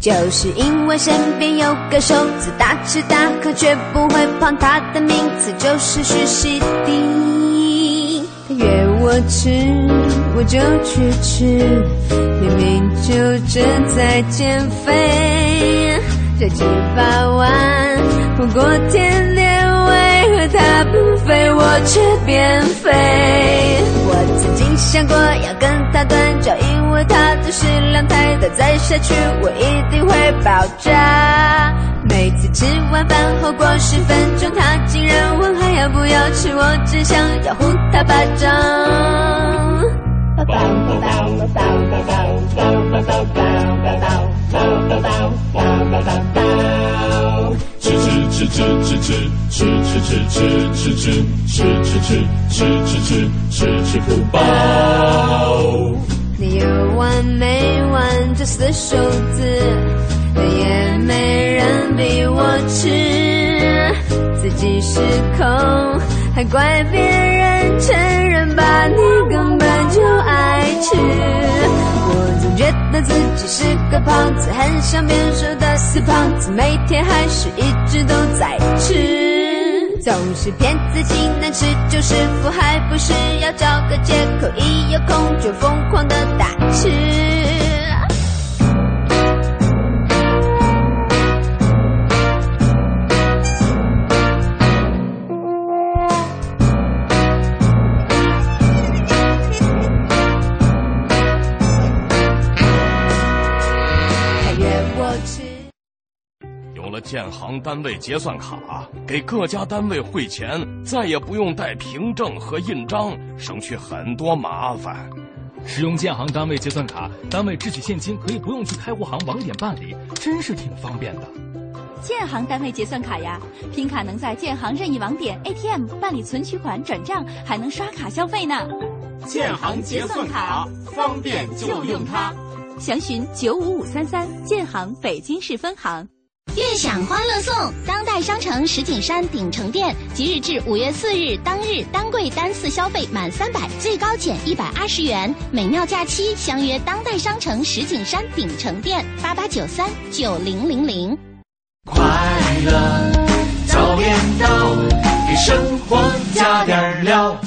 S13: 就是因为身边有个瘦子，大吃大喝却不会胖，他的名字就是徐熙娣。他越无。我吃我就去吃明明就正在减肥。这几百万不过天天为何他不飞，我却变肥。我曾经想过要跟他断交，因为他食量太大，再下去我一定会爆炸。每次吃完饭后过十分钟，他竟然问还要不要吃，我只想要呼他巴掌。吃吃吃吃吃吃吃吃吃吃吃吃吃吃吃吃吃吃
S14: 不饱。
S13: 你有完没完这四数字，也没人比我吃，自己失控还怪别人承认吧，你根本就爱吃。觉得自己是个胖子，很想变瘦的死胖子，每天还是一直都在吃，总是骗自己能吃就是福，还不是要找个借口，一有空就疯狂的大吃。
S15: 建行单位结算卡给各家单位汇钱，再也不用带凭证和印章，省去很多麻烦。
S7: 使用建行单位结算卡，单位支取现金可以不用去开户行网点办理，真是挺方便的。
S16: 建行单位结算卡呀，凭卡能在建行任意网点 ATM 办理存取款、转账，还能刷卡消费呢。
S14: 建行结算卡方便就用它，
S16: 详询九五五三三建行北京市分行。
S9: 悦享欢乐颂，当代商城石景山鼎城店，即日至五月四日当日单柜单次消费满三百，最高减一百二十元。美妙假期，相约当代商城石景山鼎城店，八八九三九零零零。
S1: 快乐早点到，给生活加点料。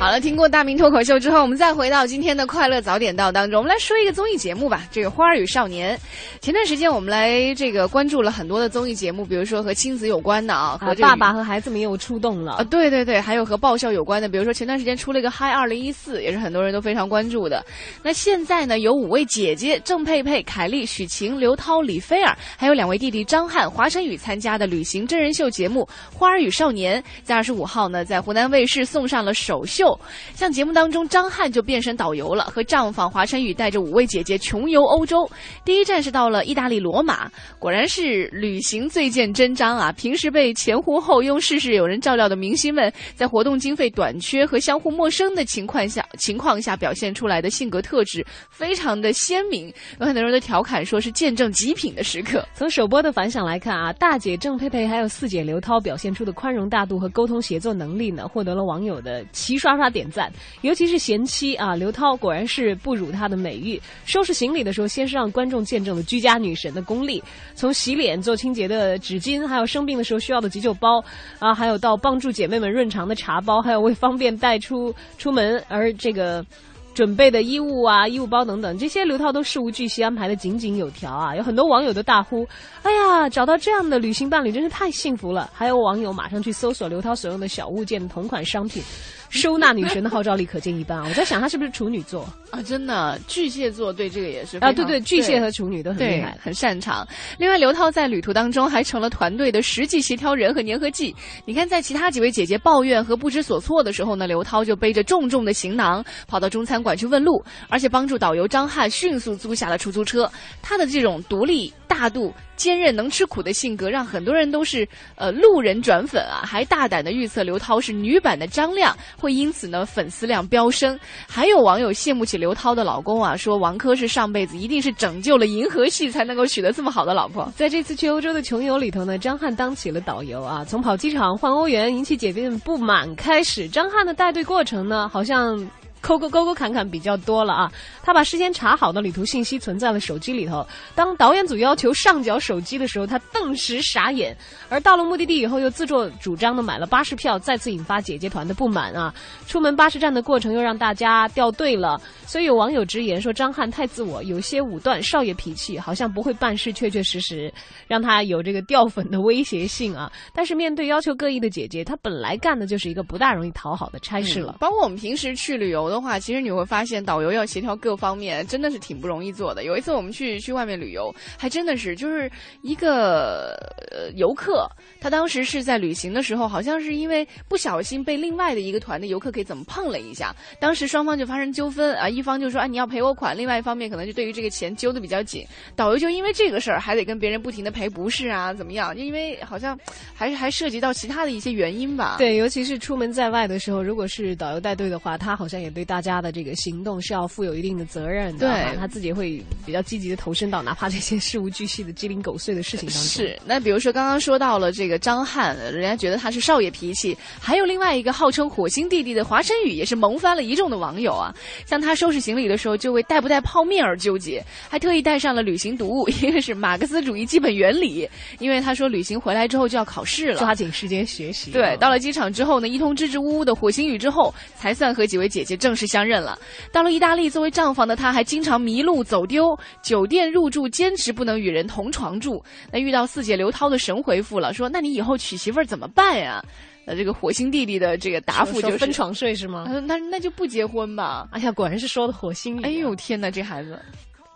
S2: 好了，听过大明脱口秀之后，我们再回到今天的快乐早点到当中，我们来说一个综艺节目吧。这个《花儿与少年》，前段时间我们来这个关注了很多的综艺节目，比如说和亲子有关的啊，和
S3: 爸爸和孩子们又出动了
S2: 啊，对对对，还有和爆笑有关的，比如说前段时间出了一个《嗨二零一四》，也是很多人都非常关注的。那现在呢，有五位姐姐郑佩佩、凯丽、许晴、刘涛、李菲儿，还有两位弟弟张翰、华晨宇参加的旅行真人秀节目《花儿与少年》，在二十五号呢，在湖南卫视送上了首秀。像节目当中，张翰就变身导游了，和丈夫华晨宇带着五位姐姐穷游欧洲。第一站是到了意大利罗马，果然是旅行最见真章啊！平时被前呼后拥、事事有人照料的明星们，在活动经费短缺和相互陌生的情况下，情况下表现出来的性格特质非常的鲜明。有很多人都调侃说是见证极品的时刻。
S3: 从首播的反响来看啊，大姐郑佩佩还有四姐刘涛表现出的宽容大度和沟通协作能力呢，获得了网友的齐刷刷他点赞。尤其是贤妻啊，刘涛果然是不辱她的美誉。收拾行李的时候，先是让观众见证了居家女神的功力，从洗脸、做清洁的纸巾，还有生病的时候需要的急救包啊，还有到帮助姐妹们润肠的茶包，还有为方便带出出门而这个。准备的衣物啊，衣物包等等，这些刘涛都事无巨细安排的井井有条啊！有很多网友都大呼：“哎呀，找到这样的旅行伴侣真是太幸福了！”还有网友马上去搜索刘涛所用的小物件同款商品，收纳女神的号召力可见一斑啊！我在想，她是不是处女座
S2: 啊？真的，巨蟹座对这个也是
S3: 啊，对对，巨蟹和处女都很厉害，
S2: 很擅长。另外，刘涛在旅途当中还成了团队的实际协调人和粘合剂。你看，在其他几位姐姐抱怨和不知所措的时候呢，刘涛就背着重重的行囊跑到中餐。馆去问路，而且帮助导游张翰迅速租下了出租车。他的这种独立、大度、坚韧、能吃苦的性格，让很多人都是呃路人转粉啊！还大胆的预测刘涛是女版的张亮，会因此呢粉丝量飙升。还有网友羡慕起刘涛的老公啊，说王珂是上辈子一定是拯救了银河系才能够娶得这么好的老婆。
S3: 在这次去欧洲的穷游里头呢，张翰当起了导游啊，从跑机场换欧元引起姐妹们不满开始，张翰的带队过程呢，好像。抠抠沟沟坎坎比较多了啊！他把事先查好的旅途信息存在了手机里头。当导演组要求上缴手机的时候，他顿时傻眼。而到了目的地以后，又自作主张的买了巴士票，再次引发姐姐团的不满啊！出门巴士站的过程又让大家掉队了。所以有网友直言说张翰太自我，有些武断，少爷脾气，好像不会办事，确确实实让他有这个掉粉的威胁性啊！但是面对要求各异的姐姐，他本来干的就是一个不大容易讨好的差事了。
S2: 包括我们平时去旅游。的话，其实你会发现导游要协调各方面，真的是挺不容易做的。有一次我们去去外面旅游，还真的是就是一个呃游客，他当时是在旅行的时候，好像是因为不小心被另外的一个团的游客给怎么碰了一下，当时双方就发生纠纷啊，一方就说啊你要赔我款，另外一方面可能就对于这个钱揪的比较紧，导游就因为这个事儿还得跟别人不停的赔不是啊怎么样？就因为好像还还涉及到其他的一些原因吧。
S3: 对，尤其是出门在外的时候，如果是导游带队的话，他好像也对。对大家的这个行动是要负有一定的责任的，
S2: 对，
S3: 他自己会比较积极的投身到哪怕这些事无巨细的鸡零狗碎的事情当中。
S2: 是，那比如说刚刚说到了这个张翰，人家觉得他是少爷脾气，还有另外一个号称火星弟弟的华晨宇，也是萌翻了一众的网友啊。像他收拾行李的时候，就为带不带泡面而纠结，还特意带上了旅行读物，一个是马克思主义基本原理，因为他说旅行回来之后就要考试了，
S3: 抓紧时间学习。
S2: 对，到了机场之后呢，一通支支吾吾的火星语之后，才算和几位姐姐正。正式相认了。到了意大利，作为账房的他，还经常迷路走丢，酒店入住坚持不能与人同床住。那遇到四姐刘涛的神回复了，说：“那你以后娶媳妇儿怎么办呀？”呃，这个火星弟弟的这个答复就是
S3: 分床睡是吗？
S2: 那 那就不结婚吧。
S3: 哎呀，果然是说的火星。
S2: 哎呦天哪，这孩子。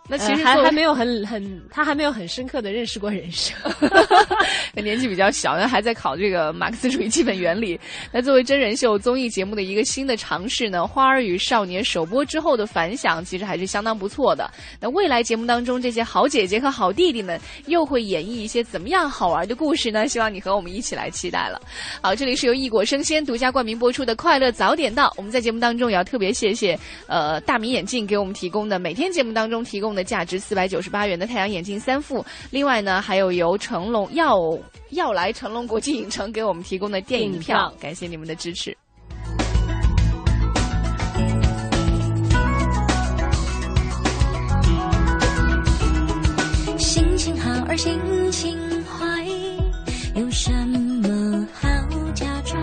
S2: 那其实
S3: 还还没有很很，他还没有很深刻的认识过人生，
S2: 年纪比较小，那还在考这个马克思主义基本原理。那作为真人秀综艺节目的一个新的尝试呢，《花儿与少年》首播之后的反响其实还是相当不错的。那未来节目当中，这些好姐姐和好弟弟们又会演绎一些怎么样好玩的故事呢？希望你和我们一起来期待了。好，这里是由异果生鲜独家冠名播出的《快乐早点到》，我们在节目当中也要特别谢谢呃大米眼镜给我们提供的每天节目当中提供。的价值四百九十八元的太阳眼镜三副，另外呢，还有由成龙要要来成龙国际影城给我们提供的电影票，感谢你们的支持。
S17: 心情好而心情坏，有什么好假装？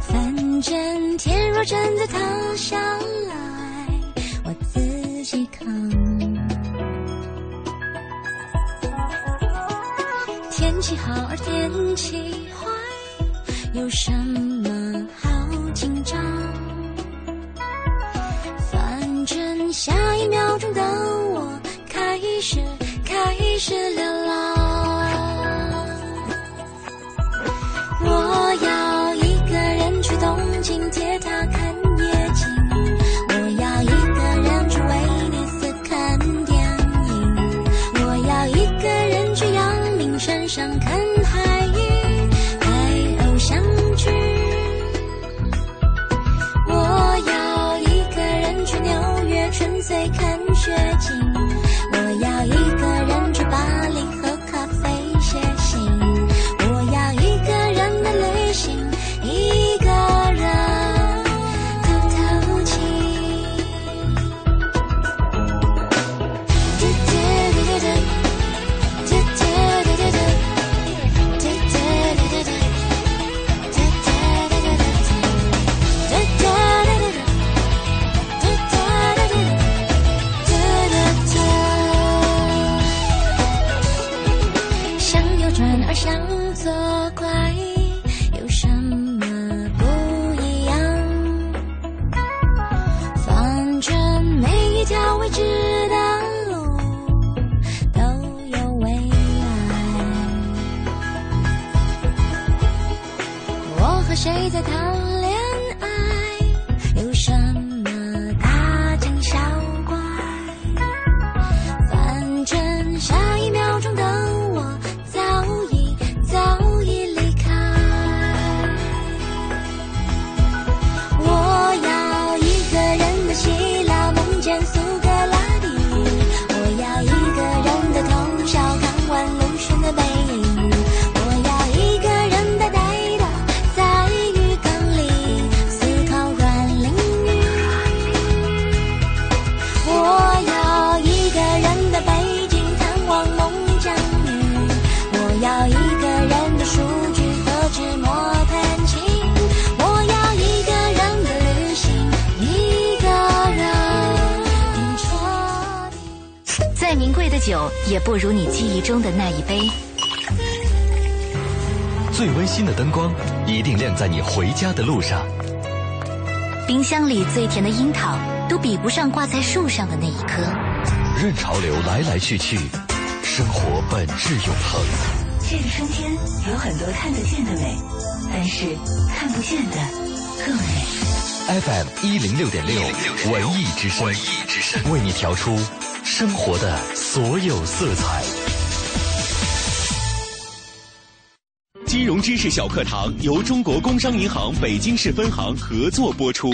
S17: 反正天若真的塌下来。抵抗。天气好而天气坏，有什么好紧张？反正下一秒钟的我开始开始流浪。我要一个人去东京铁塔看
S18: 爱情
S10: 最
S18: 甜的樱桃，都比不上挂在树上的那一颗。
S10: 任潮流来来去去，生活本质永恒。
S19: 这个春天有很多看得见的美，但是看不见的更美。
S10: FM 一零六点六文艺之声，为你调出。生活的所有色彩。
S20: 金融知识小课堂由中国工商银行北京市分行合作播出。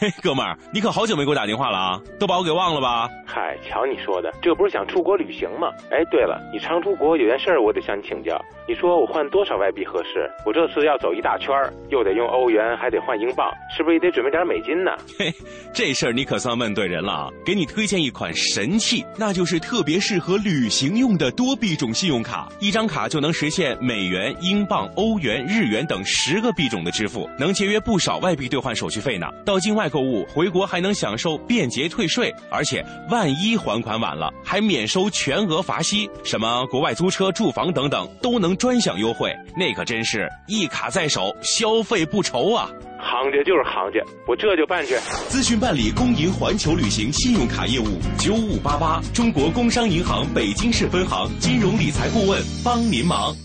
S21: 嘿，哥们儿，你可好久没给我打电话了啊？都把我给忘了吧？
S22: 嗨，瞧你说的，这不是想出国旅行吗？哎，对了，你常出国有件事，我得向你请教。你说我换多少外币合适？我这次要走一大圈，又得用欧元，还得换英镑，是不是也得准备点美金呢？
S21: 嘿，这事儿你可算问对人了。给你推荐一款神器，那就是特别适合旅行用的多币种信用卡。一张卡就能实现美元、英镑、欧元、日元等十个币种的支付，能节约不少外币兑换手续费呢。到境外。购物回国还能享受便捷退税，而且外万一还款晚了，还免收全额罚息，什么国外租车、住房等等都能专享优惠，那可真是一卡在手，消费不愁啊！
S22: 行家就是行家，我这就办去。
S20: 咨询办理工银环球旅行信用卡业务，九五八八，中国工商银行北京市分行金融理财顾问帮您忙。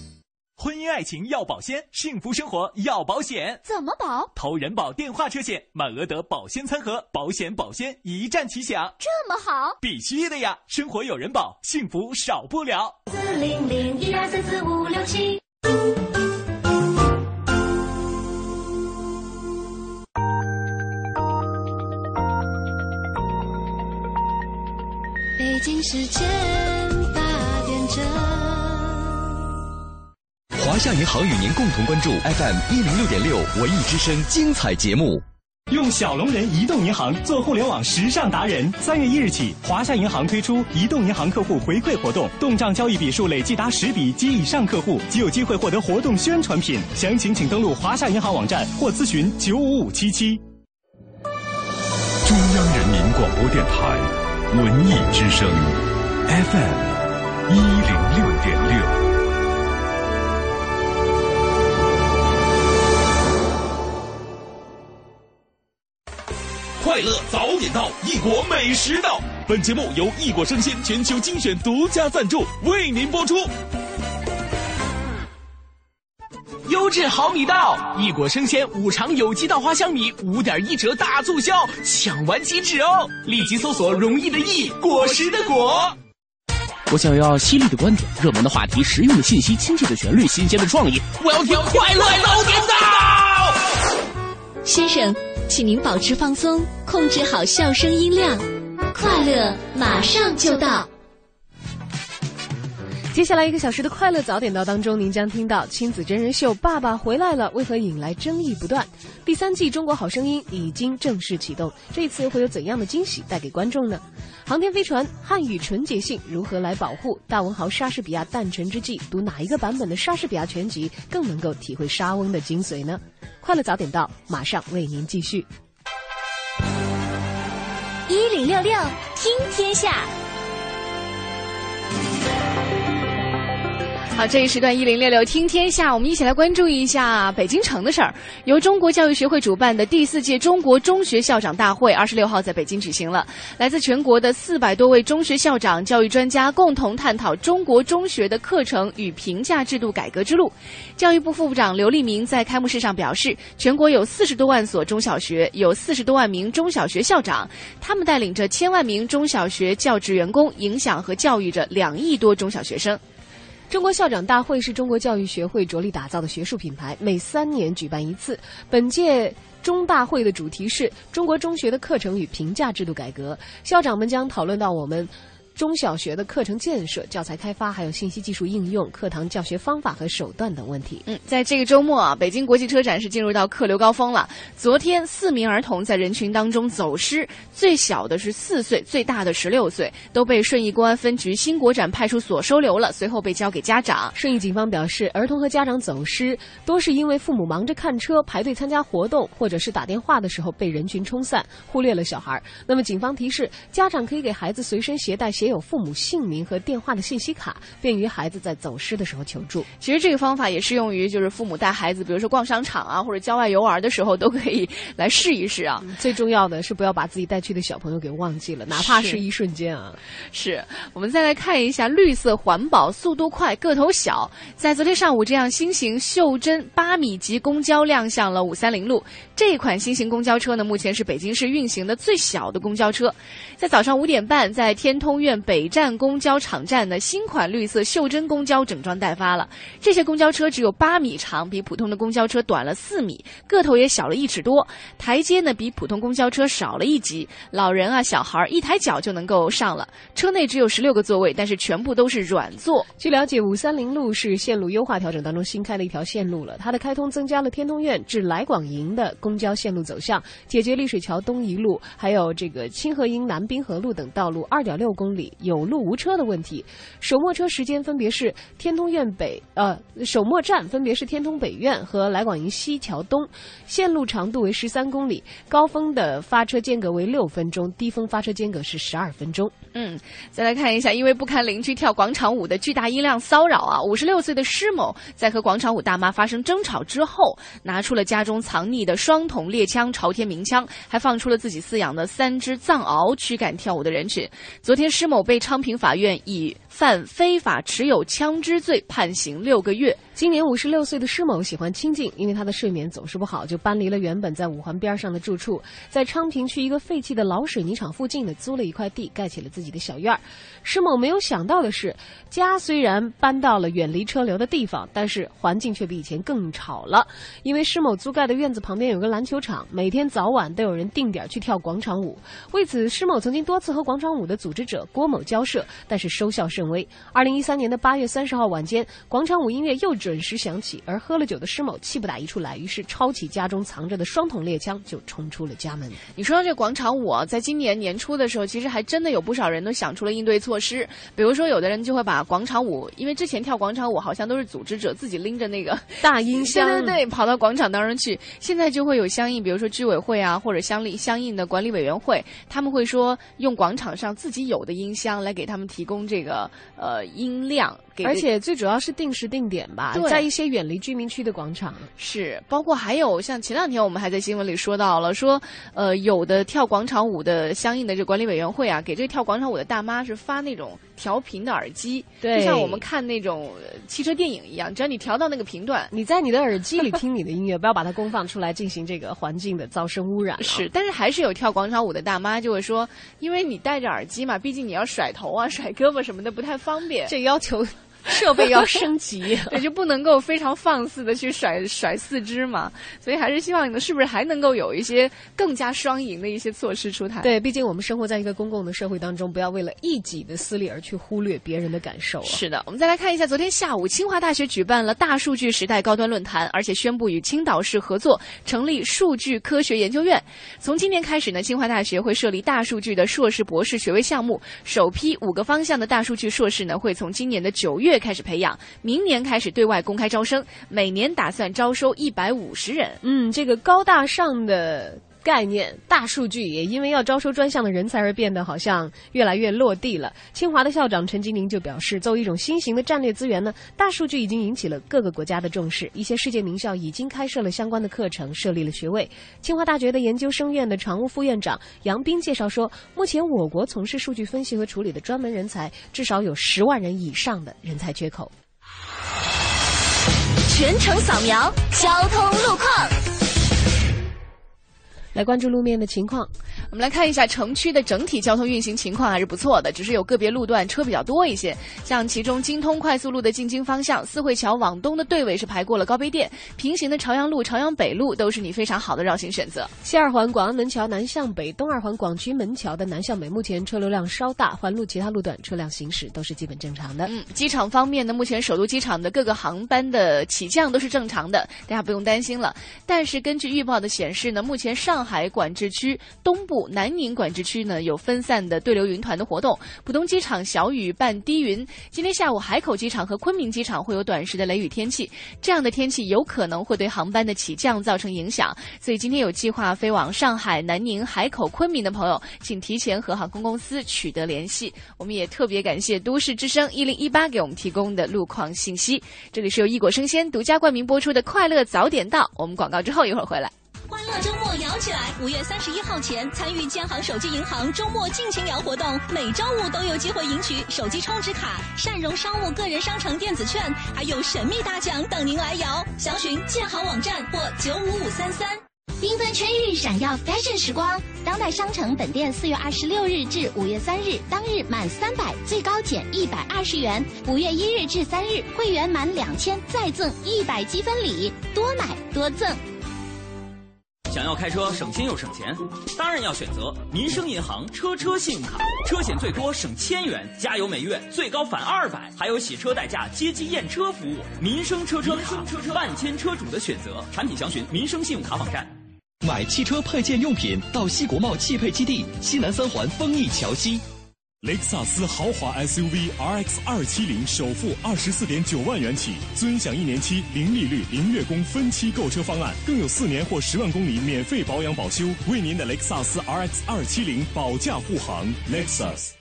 S23: 婚姻爱情要保鲜，幸福生活要保险。
S16: 怎么保？
S23: 投人保电话车险，满额得保鲜餐盒，保险保鲜一站齐享。
S16: 这么好？
S23: 必须的呀！生活有人保，幸福少不了。
S17: 四零零一二三四五六七。北京时间八点整。
S10: 华夏银行与您共同关注 FM 一零六点六文艺之声精彩节目。
S23: 用小龙人移动银行做互联网时尚达人。三月一日起，华夏银行推出移动银行客户回馈活动，动账交易笔数累计达十笔及以上客户，即有机会获得活动宣传品。详情请登录华夏银行网站或咨询九五五七七。
S5: 中央人民广播电台文艺之声 FM 一零六点六。
S20: 快乐早点到，异国美食到。本节目由异国生鲜全球精选独家赞助，为您播出。
S23: 优质好米到，异国生鲜五常有机稻花香米五点一折大促销，抢完即止哦！立即搜索“容易的易，果实的果”。
S24: 我想要犀利的观点、热门的话题、实用的信息、亲切的旋律、新鲜的创意。我要听快乐早点到。
S9: 先生，请您保持放松，控制好笑声音量，快乐马上就到。
S3: 接下来一个小时的快乐早点到当中，您将听到亲子真人秀《爸爸回来了》为何引来争议不断？第三季《中国好声音》已经正式启动，这一次会有怎样的惊喜带给观众呢？航天飞船汉语纯洁性如何来保护？大文豪莎士比亚诞辰之际，读哪一个版本的莎士比亚全集更能够体会莎翁的精髓呢？快乐早点到，马上为您继续。
S9: 一零六六听天下。
S2: 好，这一时段一零六六听天下，我们一起来关注一下北京城的事儿。由中国教育学会主办的第四届中国中学校长大会，二十六号在北京举行了。来自全国的四百多位中学校长、教育专家共同探讨中国中学的课程与评价制度改革之路。教育部副部长刘立明在开幕式上表示，全国有四十多万所中小学，有四十多万名中小学校长，他们带领着千万名中小学教职员工，影响和教育着两亿多中小学生。
S3: 中国校长大会是中国教育学会着力打造的学术品牌，每三年举办一次。本届中大会的主题是中国中学的课程与评价制度改革，校长们将讨论到我们。中小学的课程建设、教材开发，还有信息技术应用、课堂教学方法和手段等问题。
S2: 嗯，在这个周末啊，北京国际车展是进入到客流高峰了。昨天，四名儿童在人群当中走失，最小的是四岁，最大的十六岁，都被顺义公安分局新国展派出所收留了，随后被交给家长。
S3: 顺义警方表示，儿童和家长走失，多是因为父母忙着看车、排队参加活动，或者是打电话的时候被人群冲散，忽略了小孩。那么，警方提示家长可以给孩子随身携带写有父母姓名和电话的信息卡，便于孩子在走失的时候求助。
S2: 其实这个方法也适用于就是父母带孩子，比如说逛商场啊，或者郊外游玩的时候，都可以来试一试啊。
S3: 最重要的是不要把自己带去的小朋友给忘记了，哪怕是一瞬间啊。
S2: 是我们再来看一下绿色环保、速度快、个头小。在昨天上午，这样新型袖珍八米级公交亮相了五三零路。这款新型公交车呢，目前是北京市运行的最小的公交车。在早上五点半，在天通苑北站公交场站的，新款绿色袖珍公交整装待发了。这些公交车只有八米长，比普通的公交车短了四米，个头也小了一尺多。台阶呢，比普通公交车少了一级，老人啊、小孩一抬脚就能够上了。车内只有十六个座位，但是全部都是软座。
S3: 据了解，五三零路是线路优化调整当中新开的一条线路了，它的开通增加了天通苑至来广营的公交线路走向，解决丽水桥东一路还有这个清河营南滨河路等道路二点六公里。有路无车的问题。首末车时间分别是天通苑北呃首末站分别是天通北苑和来广营西桥东，线路长度为十三公里，高峰的发车间隔为六分钟，低峰发车间隔是十二分钟。
S2: 嗯，再来看一下，因为不堪邻居跳广场舞的巨大音量骚扰啊，五十六岁的施某在和广场舞大妈发生争吵之后，拿出了家中藏匿的双筒猎枪朝天鸣枪，还放出了自己饲养的三只藏獒驱赶跳舞的人群。昨天，施某某被昌平法院以犯非法持有枪支罪判刑六个月。
S3: 今年五十六岁的施某喜欢清静，因为他的睡眠总是不好，就搬离了原本在五环边上的住处，在昌平区一个废弃的老水泥厂附近呢，租了一块地，盖起了自己的小院儿。施某没有想到的是，家虽然搬到了远离车流的地方，但是环境却比以前更吵了。因为施某租盖的院子旁边有个篮球场，每天早晚都有人定点去跳广场舞。为此，施某曾经多次和广场舞的组织者郭某交涉，但是收效甚微。二零一三年的八月三十号晚间，广场舞音乐又。准时响起，而喝了酒的施某气不打一处来，于是抄起家中藏着的双筒猎枪就冲出了家门。
S2: 你说到这广场舞啊，在今年年初的时候，其实还真的有不少人都想出了应对措施。比如说，有的人就会把广场舞，因为之前跳广场舞好像都是组织者自己拎着那个
S3: 大音箱，
S2: 对对对，跑到广场当中去。现在就会有相应，比如说居委会啊，或者相应相应的管理委员会，他们会说用广场上自己有的音箱来给他们提供这个呃音量。
S3: 而且最主要是定时定点吧，在一些远离居民区的广场
S2: 是，包括还有像前两天我们还在新闻里说到了，说呃有的跳广场舞的相应的这管理委员会啊，给这跳广场舞的大妈是发那种调频的耳机，
S3: 对，
S2: 就像我们看那种汽车电影一样，只要你调到那个频段，
S3: 你在你的耳机里听你的音乐，不要把它公放出来进行这个环境的噪声污染。
S2: 是，但是还是有跳广场舞的大妈就会说，因为你戴着耳机嘛，毕竟你要甩头啊、甩胳膊什么的不太方便，
S3: 这要求。设备要升级，
S2: 对就不能够非常放肆的去甩甩四肢嘛，所以还是希望你们是不是还能够有一些更加双赢的一些措施出台？
S3: 对，毕竟我们生活在一个公共的社会当中，不要为了一己的私利而去忽略别人的感受。
S2: 是的，我们再来看一下，昨天下午，清华大学举办了大数据时代高端论坛，而且宣布与青岛市合作成立数据科学研究院。从今年开始呢，清华大学会设立大数据的硕士、博士学位项目，首批五个方向的大数据硕士呢，会从今年的九开始培养，明年开始对外公开招生，每年打算招收一百五十人。
S3: 嗯，这个高大上的概念，大数据也因为要招收专项的人才而变得好像越来越落地了。清华的校长陈吉宁就表示，作为一种新型的战略资源呢，大数据已经引起了各个国家的重视，一些世界名校已经开设了相关的课程，设立了学位。清华大学的研究生院的常务副院长杨斌介绍说，目前我国从事数据分析和处理的专门人才至少有十万人以上的人才缺口。
S9: 全程扫描交通路况。
S3: 来关注路面的情况，
S2: 我们来看一下城区的整体交通运行情况还是不错的，只是有个别路段车比较多一些。像其中京通快速路的进京方向，四惠桥往东的队尾是排过了高碑店，平行的朝阳路、朝阳北路都是你非常好的绕行选择。
S3: 西二环广安门桥南向北、东二环广渠门桥的南向北，目前车流量稍大，环路其他路段车辆行驶都是基本正常的。
S2: 嗯，机场方面呢，目前首都机场的各个航班的起降都是正常的，大家不用担心了。但是根据预报的显示呢，目前上海管制区东部、南宁管制区呢有分散的对流云团的活动，浦东机场小雨伴低云。今天下午海口机场和昆明机场会有短时的雷雨天气，这样的天气有可能会对航班的起降造成影响，所以今天有计划飞往上海、南宁、海口、昆明的朋友，请提前和航空公司取得联系。我们也特别感谢都市之声一零一八给我们提供的路况信息。这里是由异果生鲜独家冠名播出的《快乐早点到》，我们广告之后一会儿回来。
S9: 欢乐周末摇起来！五月三十一号前参与建行手机银行周末尽情摇活动，每周五都有机会赢取手机充值卡、善融商务个人商城电子券，还有神秘大奖等您来摇。详询建行网站或九五五三三。缤纷春日，闪耀 fashion 时光。当代商城本店四月二十六日至五月三日，当日满三百最高减一百二十元；五月一日至三日，会员满两千再赠一百积分礼，多买多赠。
S25: 想要开车省心又省钱，当然要选择民生银行车车信用卡，车险最多省千元，加油每月最高返二百，还有洗车代驾、接机验车服务。民生车车卡，万千车主的选择。产品详询民生信用卡网站。
S10: 买汽车配件用品到西国贸汽配基地西南三环丰益桥西。
S23: 雷克萨斯豪华 SUV RX 二七零首付二十四点九万元起，尊享一年期零利率、零月供分期购车方案，更有四年或十万公里免费保养保修，为您的雷克萨斯 RX 二七零保驾护航。Lexus。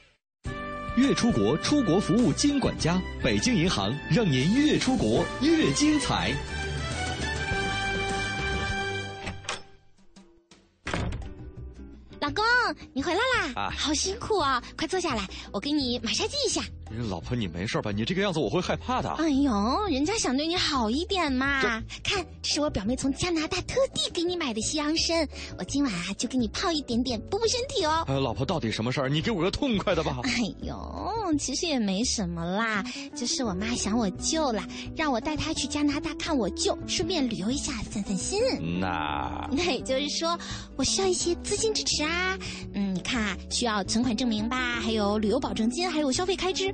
S10: 越出国，出国服务金管家，北京银行让您越出国越精彩。
S9: 老公，你回来啦！
S10: 啊
S9: 好辛苦啊、快坐下来，我给你马杀鸡一下。
S10: 老婆，你没事吧？你这个样子我会害怕的。
S9: 哎呦，人家想对你好一点嘛。看，这是我表妹从加拿大特地给你买的西洋参，我今晚啊就给你泡一点点，补补身体哦。
S10: 哎，老婆，到底什么事儿？你给我个痛快的吧。
S9: 哎呦，其实也没什么啦，就是我妈想我舅了，让我带她去加拿大看我舅，顺便旅游一下，散散心。
S10: 那
S9: 那也就是说，我需要一些资金支持啊。嗯，你看啊，需要存款证明吧，还有旅游保证金，还有消费开支。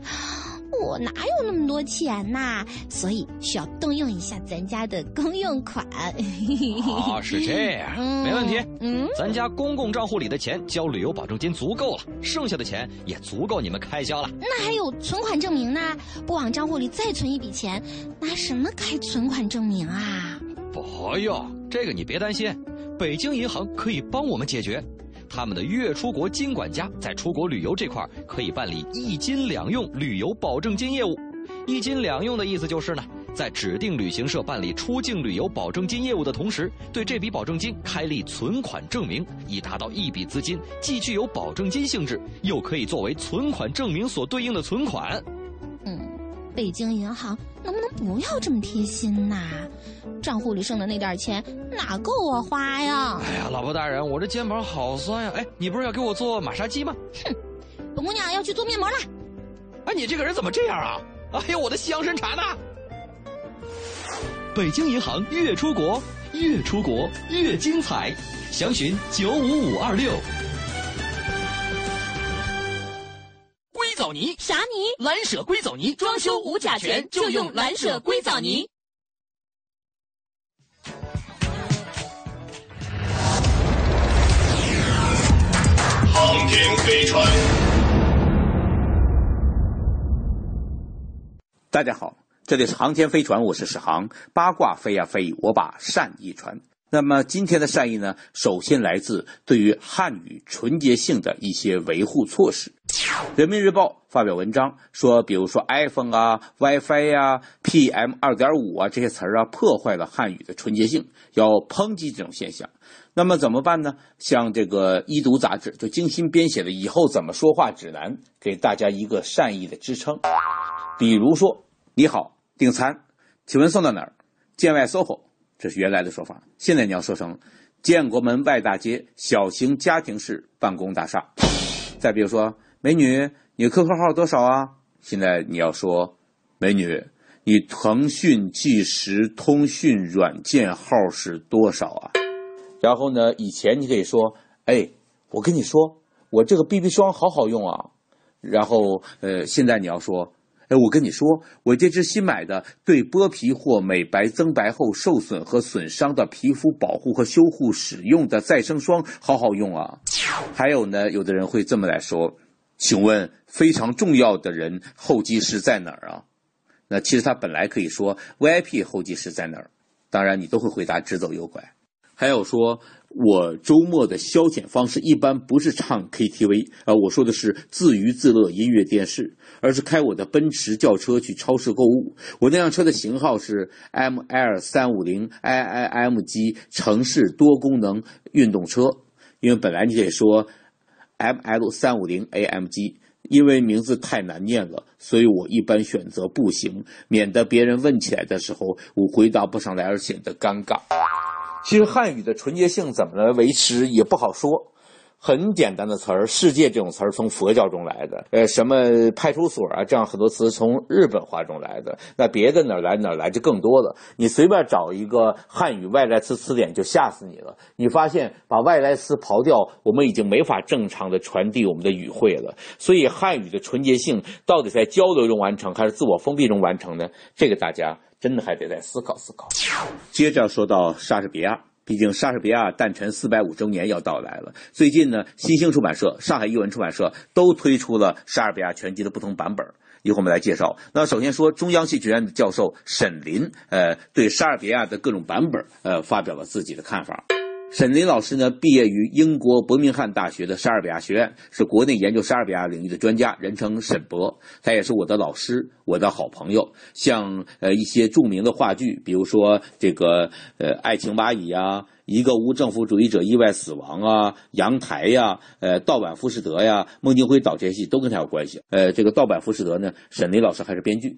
S9: 我哪有那么多钱呐、所以需要动用一下咱家的公用款。
S10: 哦，是这样，
S9: 嗯
S10: 没问题。
S9: 嗯，
S10: 咱家公共账户里的钱交旅游保证金足够了，剩下的钱也足够你们开销了。
S9: 那还有存款证明呢？不往账户里再存一笔钱，拿什么开存款证明啊？
S10: 不用，这个你别担心，北京银行可以帮我们解决。他们的月出国金管家在出国旅游这块儿可以办理一金两用旅游保证金业务。一金两用的意思就是呢，在指定旅行社办理出境旅游保证金业务的同时，对这笔保证金开立存款证明，以达到一笔资金既具有保证金性质，又可以作为存款证明所对应的存款。
S9: 嗯，北京银行能不能不要这么贴心呐、账户里剩的那点钱哪够我花呀？
S10: 哎呀，老婆大人，我这肩膀好酸呀！哎，你不是要给我做马杀鸡吗？
S9: 哼本姑娘要去做面膜啦。
S10: 哎，你这个人怎么这样啊？哎呦，我的西洋参茶呢？北京银行越出国，越出国越精彩，详询九五五二六。
S24: 硅藻泥
S9: 啥泥？
S24: 蓝舍硅藻泥，装修无甲醛就用蓝舍硅藻泥。
S14: 航天飞船。
S26: 大家好，这里是航天飞船，我是史航。八卦飞呀飞，我把善意传。那么今天的善意呢，首先来自对于汉语纯洁性的一些维护措施。人民日报发表文章说，比如说 iPhone 啊、WiFi 呀、PM 二点五啊这些词儿啊，破坏了汉语的纯洁性，要抨击这种现象。那么怎么办呢？像这个《一读》杂志就精心编写的《以后怎么说话指南》，给大家一个善意的支撑。比如说，你好，订餐，请问送到哪儿？建外 SOHO，这是原来的说法。现在你要说成建国门外大街小型家庭式办公大厦。再比如说，美女，你 QQ 号多少啊？现在你要说，美女，你腾讯即时通讯软件号是多少啊？然后呢，以前你可以说，哎，我跟你说，我这个 BB 霜好好用啊。然后，呃，现在你要说，哎，我跟你说，我这支新买的对剥皮或美白增白后受损和损伤的皮肤保护和修护使用的再生霜好好用啊。还有呢，有的人会这么来说，请问非常重要的人候机室在哪儿啊？那其实他本来可以说 VIP 候机室在哪儿，当然你都会回答直走右拐。还有说，我周末的消遣方式一般不是唱 KTV 啊、我说的是自娱自乐音乐电视，而是开我的奔驰轿车去超市购物。我那辆车的型号是 ML 三五零 IIMG 城市多功能运动车，因为本来你得说 ML 三五零 AMG。因为名字太难念了，所以我一般选择步行，免得别人问起来的时候我回答不上来而显得尴尬。其实汉语的纯洁性怎么来维持也不好说。很简单的词儿，世界这种词儿从佛教中来的，呃，什么派出所啊，这样很多词从日本话中来的。那别的哪儿来哪儿来就更多了。你随便找一个汉语外来词词典就吓死你了。你发现把外来词刨掉，我们已经没法正常的传递我们的语汇了。所以汉语的纯洁性到底在交流中完成，还是自我封闭中完成呢？这个大家真的还得再思考思考。接着说到莎士比亚。毕竟莎士比亚诞辰四百五周年要到来了。最近呢，新兴出版社、上海译文出版社都推出了莎士比亚全集的不同版本。一会儿我们来介绍。那首先说，中央戏剧学院的教授沈林，呃，对莎士比亚的各种版本，呃，发表了自己的看法。沈林老师呢，毕业于英国伯明翰大学的莎尔比亚学院，是国内研究莎尔比亚领域的专家，人称沈博。他也是我的老师，我的好朋友。像呃一些著名的话剧，比如说这个呃《爱情蚂蚁》呀，《一个无政府主义者意外死亡》啊，《阳台》呀，呃盗版《浮士德》呀，《孟京辉导这些戏都跟他有关系。呃，这个盗版《浮士德》呢，沈林老师还是编剧。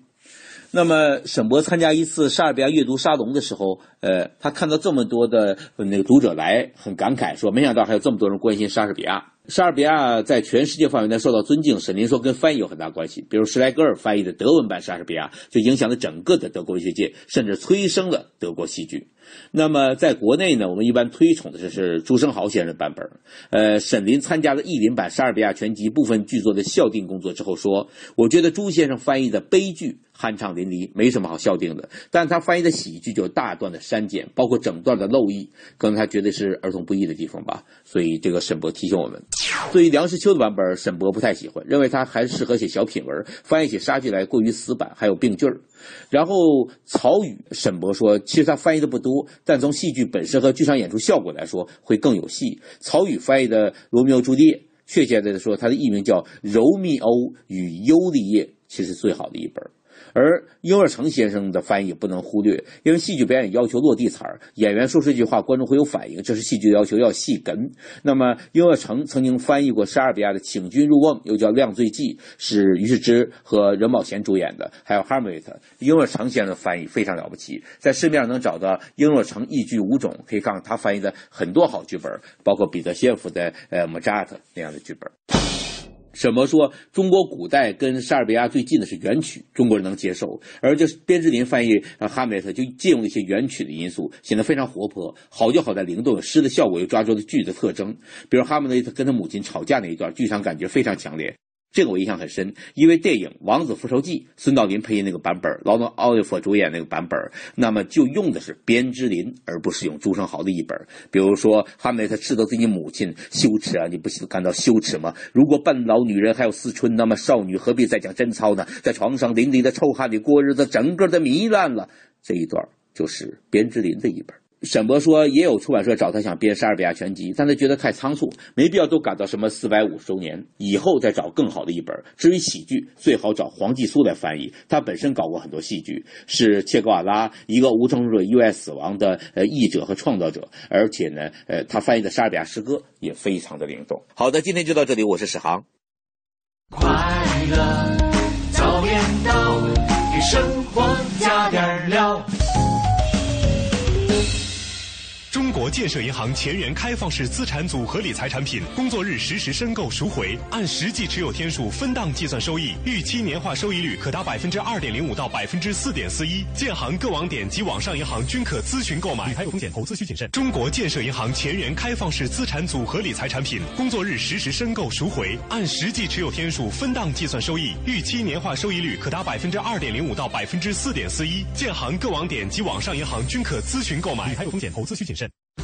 S26: 那么沈博参加一次莎士比亚阅读沙龙的时候，呃，他看到这么多的那个读者来，很感慨说：“没想到还有这么多人关心莎士比亚。”莎士比亚在全世界范围内受到尊敬，沈林说跟翻译有很大关系。比如施莱格尔翻译的德文版莎士比亚，就影响了整个的德国文学界，甚至催生了德国戏剧。那么在国内呢，我们一般推崇的就是朱生豪先生的版本。呃，沈林参加了译林版莎士比亚全集部分剧作的校订工作之后说：“我觉得朱先生翻译的悲剧酣畅淋漓，没什么好校订的。但他翻译的喜剧就大段的删减，包括整段的漏译，可能他觉得是儿童不宜的地方吧。所以这个沈博提醒我们。”对于梁实秋的版本，沈博不太喜欢，认为他还适合写小品文，翻译起莎剧来过于死板，还有病句儿。然后曹禺，沈博说，其实他翻译的不多，但从戏剧本身和剧场演出效果来说，会更有戏。曹禺翻译的《罗密欧朱丽叶》，确切的说，他的译名叫《柔密欧与尤丽叶》，其实最好的一本。而英若诚先生的翻译不能忽略，因为戏剧表演要求落地词儿，演员说出这句话，观众会有反应，这是戏剧的要求，要戏根。那么英若诚曾经翻译过莎士比亚的《请君入瓮》，又叫《量罪记》，是于世之和任宝贤主演的，还有《哈姆雷特》。英若诚先生的翻译非常了不起，在市面上能找到英若诚译剧五种，可以看看他翻译的很多好剧本，包括彼得谢夫的《呃莫扎特》那样的剧本。怎么说，中国古代跟塞尔维亚最近的是元曲，中国人能接受。而就是边志林翻译《哈姆雷特》，就借用一些元曲的因素，显得非常活泼。好就好在灵动，诗的效果，又抓住了剧的特征。比如哈姆雷特跟他母亲吵架那一段，剧场感觉非常强烈。这个我印象很深，因为电影《王子复仇记》，孙道临配音那个版本，劳伦·奥利弗主演那个版本，那么就用的是边之琳，而不是用朱生豪的译本。比如说，哈姆雷特斥责自己母亲：“羞耻啊！你不感到羞耻吗？如果半老女人还有思春，那么少女何必再讲贞操呢？在床上淋漓的臭汗里过日子，整个的糜烂了。”这一段就是边之琳的译本。沈博说，也有出版社找他想编莎士比亚全集，但他觉得太仓促，没必要都赶到什么四百五十周年以后再找更好的一本。至于喜剧，最好找黄继苏来翻译，他本身搞过很多戏剧，是切格瓦拉一个无政府主义意外死亡的呃译者和创造者，而且呢，呃，他翻译的莎士比亚诗歌也非常的灵动。好的，今天就到这里，我是史航。
S1: 快乐早点到，给生活加点料。
S27: 中国建设银行前沿开放式资产组合理财产品，工作日实时申购赎回，按实际持有天数分档计算收益，预期年化收益率可达百分之二点零五到百分之四点四一。建行各网点及网上银行均可咨询购买。
S23: 理财有风险，投资需谨慎。
S27: 中国建设银行前沿开放式资产组合理财产品，工作日实时申购赎回，按实际持有天数分档计算收益，预期年化收益率可达百分之二点零五到百分之四点四一。建行各网点及网上银行均可咨询购买。
S23: 理财有风险，投资需谨慎。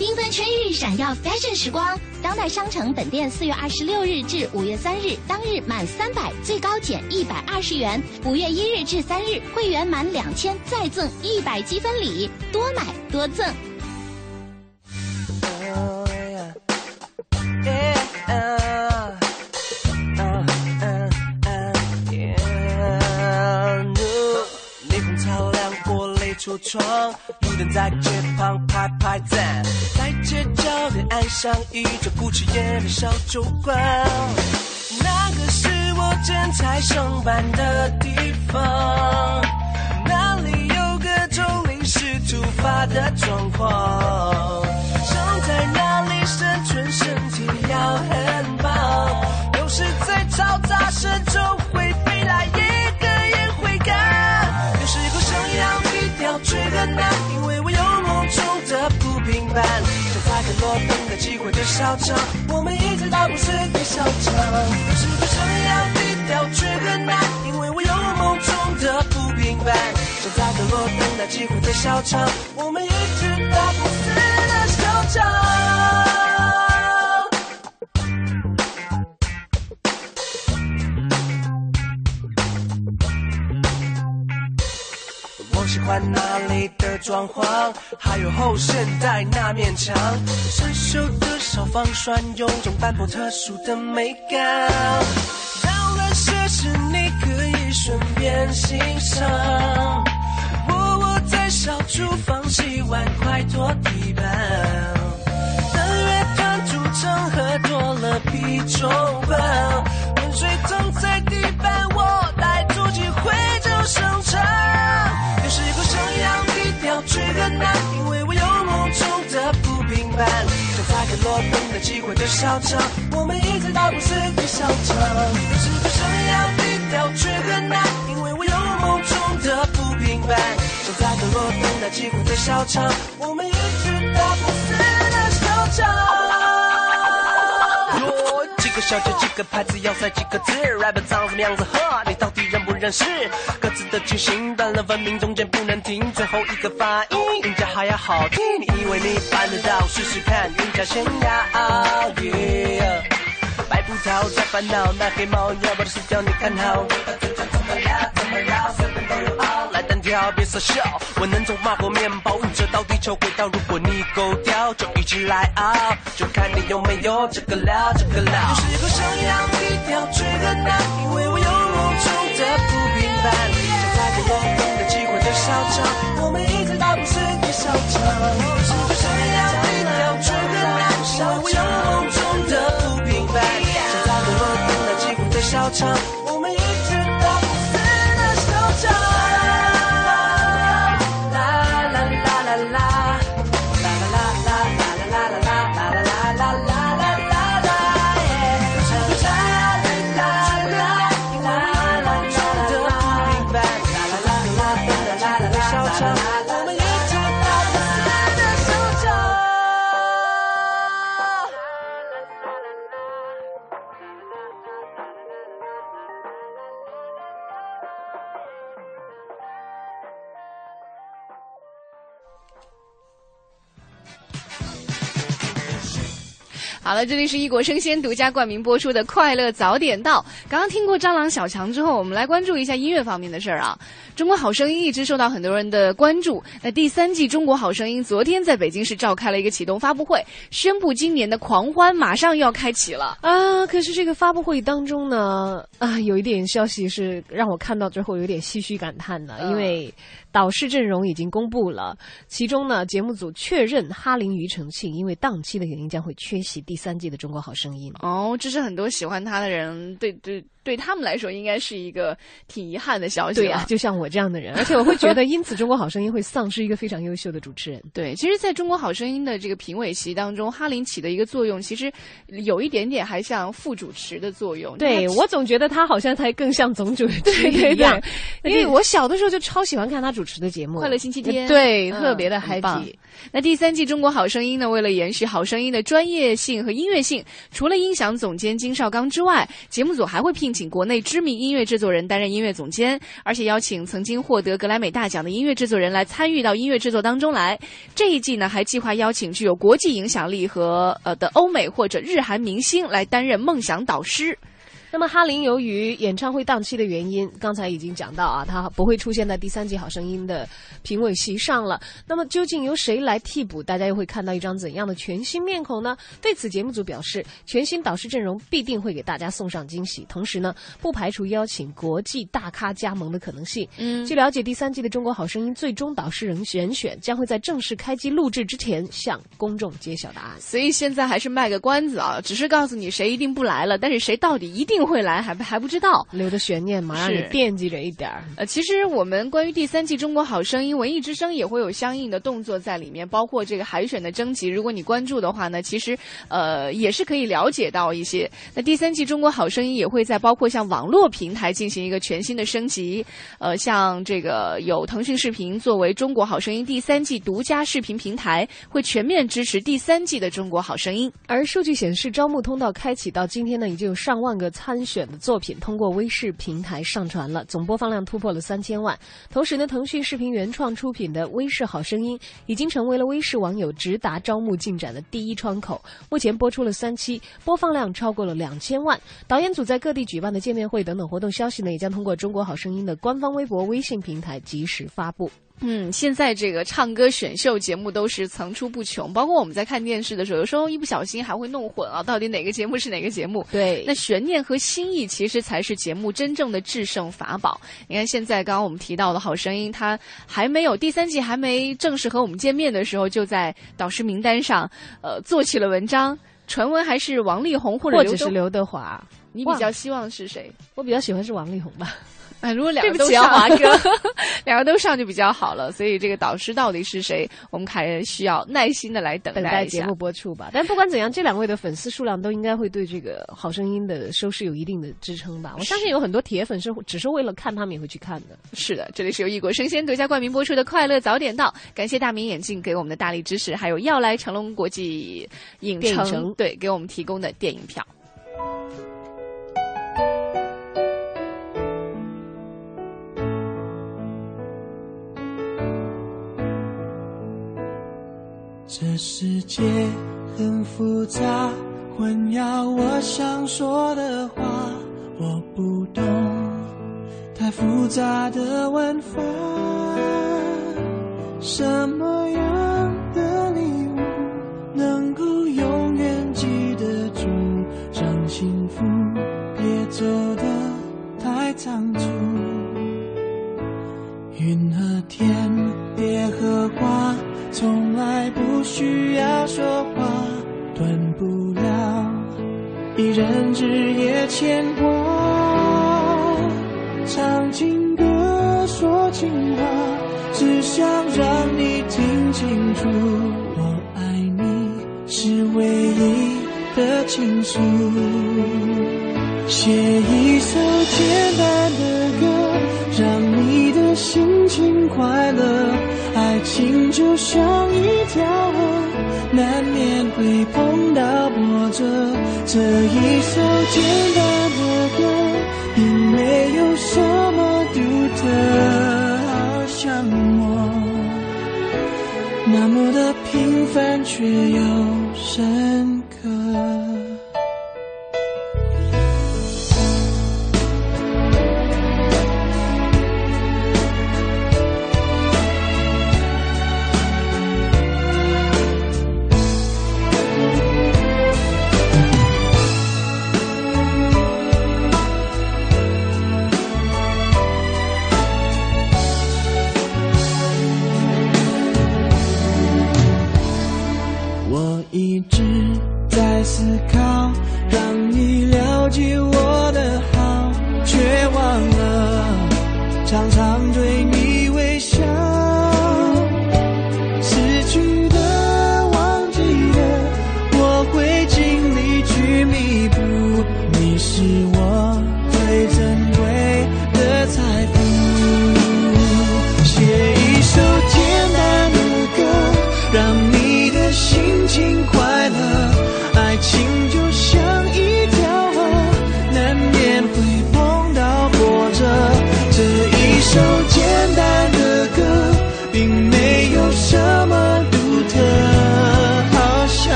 S9: 缤纷春日，闪耀 fashion 时光。当代商城本店四月二十六日至五月三日，当日满三百最高减一百二十元；五月一日至三日，会员满两千再赠一百积分礼，多买多赠。
S28: 橱窗，路灯在街旁拍拍赞，在街角的岸上一桌不吃烟的小酒馆，那个是我正在上班的地方，那里有各种临时突发的状况，想在那里生存，身体要很棒，有时在嘈杂声中不平凡。站在角落等待机会的小场，我们一直到不死的小场。有时候想要低调却很难，因为我有梦中的不平凡。站在角落等待机会的小场，我们一直到不死的小欢那里的装潢，还有后现代那面墙，生锈的消防栓有种斑驳特殊的美感。到了设施，你可以顺便欣赏。我窝在小厨房洗碗，快拖地板。但乐团主成喝多了啤酒吧，温水烫在地板，机会的小场，我们一直到不死的小场。有时候想要低调却很难，因为我有梦中的不平凡。就在角落等待机会的小场，我们一直到不死的小场。哟，几个小节几个牌子要塞几个字，rap 长什么样子？呵，你到底认不认识？各自的进行断了分明，中间不能停，最后一个发音音调还要好听。你以为你办得到？试试看，赢家先要。Yeah 白葡萄在烦恼，那黑猫要把的死掉，你看好。怎么样？怎么绕？随便都有凹。来单挑，别傻笑。我能从麻婆面包，运着到地球轨道。如果你够屌，就一起来熬。就看你有没有这个料，这个料。有时候想要低调却很难，因为我有梦中的不平凡。就在个落灯的机会的小场，我们一直到不死的小场。有时候想要低调却很难，因为我有梦中的不平凡。就在个落灯的机会的小场，
S2: 好了，这里是异国生鲜独家冠名播出的《快乐早点到》。刚刚听过蟑螂小强之后，我们来关注一下音乐方面的事儿啊。中国好声音一直受到很多人的关注。那第三季中国好声音昨天在北京市召开了一个启动发布会，宣布今年的狂欢马上又要开启了。
S3: 啊，可是这个发布会当中呢，啊，有一点消息是让我看到之后有点唏嘘感叹的，因为导师阵容已经公布了，其中呢，节目组确认哈林、庾澄庆因为档期的原因将会缺席第三季的《中国好声音》。
S2: 哦，这是很多喜欢他的人对对对他们来说应该是一个挺遗憾的消息。
S3: 对呀、就像我这样的人，而且我会觉得，因此《中国好声音》会丧失一个非常优秀的主持人。
S2: 对，其实，在中国好声音的这个评委席当中，哈林起的一个作用，其实有一点点还像副主持的作用。
S3: 对我总觉得他好像才更像总主持
S2: 对对
S3: 一样，
S2: 对
S3: 因为我小的时候就超喜欢看他主持的节目，
S2: 快乐星期天
S3: 对，
S2: 嗯
S3: 特别的 happy。
S2: 那第三季《中国好声音》呢，为了延续好声音的专业性和音乐性，除了音响总监金绍刚之外，节目组还会聘请国内知名音乐制作人担任音乐总监，而且邀请曾经获得格莱美大奖的音乐制作人来参与到音乐制作当中来。这一季呢，还计划邀请具有国际影响力和呃的欧美或者日韩明星来担任梦想导师。
S3: 那么哈林由于演唱会档期的原因，刚才已经讲到啊，他不会出现在第三季《好声音》的评委席上了。那么究竟由谁来替补？大家又会看到一张怎样的全新面孔呢？对此，节目组表示，全新导师阵容必定会给大家送上惊喜，同时呢，不排除邀请国际大咖加盟的可能性。
S2: 嗯
S3: 据了解，第三季的《中国好声音》最终导师人人选将会在正式开机录制之前向公众揭晓答案。
S2: 所以现在还是卖个关子啊，只是告诉你谁一定不来了，但是谁到底一定会来还不还不知道。
S3: 留着悬念嘛，让你
S2: 是
S3: 惦记着一点儿。
S2: 呃，其实我们关于第三季《中国好声音》，文艺之声也会有相应的动作在里面，包括这个海选的征集。如果你关注的话呢，其实呃也是可以了解到一些。那第三季《中国好声音》也会在包括像网络平台进行一个全新的升级。呃，像这个有腾讯视频作为《中国好声音》第三季独家视频平台，会全面支持第三季的《中国好声音》。
S3: 而数据显示，招募通道开启到今天呢，已经有上万个参参选的作品通过微视平台上传了，总播放量突破了三千万。同时呢，腾讯视频原创出品的《微视好声音》已经成为了微视网友直达招募进展的第一窗口。目前播出了三期，播放量超过了两千万。导演组在各地举办的见面会等等活动消息呢，也将通过《中国好声音》的官方微博、微信平台及时发布。
S2: 嗯，现在这个唱歌选秀节目都是层出不穷，包括我们在看电视的时候，有时候一不小心还会弄混啊，到底哪个节目是哪个节目？
S3: 对，
S2: 那悬念和新意其实才是节目真正的制胜法宝。你看，现在刚刚我们提到的《好声音》，它还没有第三季还没正式和我们见面的时候，就在导师名单上，呃，做起了文章。传闻还是王力宏或者
S3: 或者是刘德华，
S2: 你比较希望是谁？
S3: 我比较喜欢是王力宏吧。
S2: 哎，如果两个都上，华哥，两个都上就比较好了。所以这个导师到底是谁，我们还需要耐心的来等
S3: 待节目播出吧。但不管怎样，这两位的粉丝数量都应该会对这个《好声音》的收视有一定的支撑吧。我相信有很多铁粉是只是为了看他们也会去看的。
S2: 是的，这里是由异国生鲜独家冠名播出的《快乐早点到》，感谢大明眼镜给我们的大力支持，还有要来成龙国际影城对给我们提供的电影票。
S1: 这世界很复杂，混淆我想说的话。我不懂太复杂的玩法。什么样的礼物能够永远记得住？让幸福别走得太仓促。云和天，别和花。从来不需要说话，断不了一人日夜牵挂。唱情歌，说情话，只想让你听清楚，我爱你是唯一的倾诉。写一首简单的歌，让心情快乐。爱情就像一条河，难免会碰到波折。这一首简单的歌，并没有什么独特，好像我那么的平凡，却又深刻。一直在思考。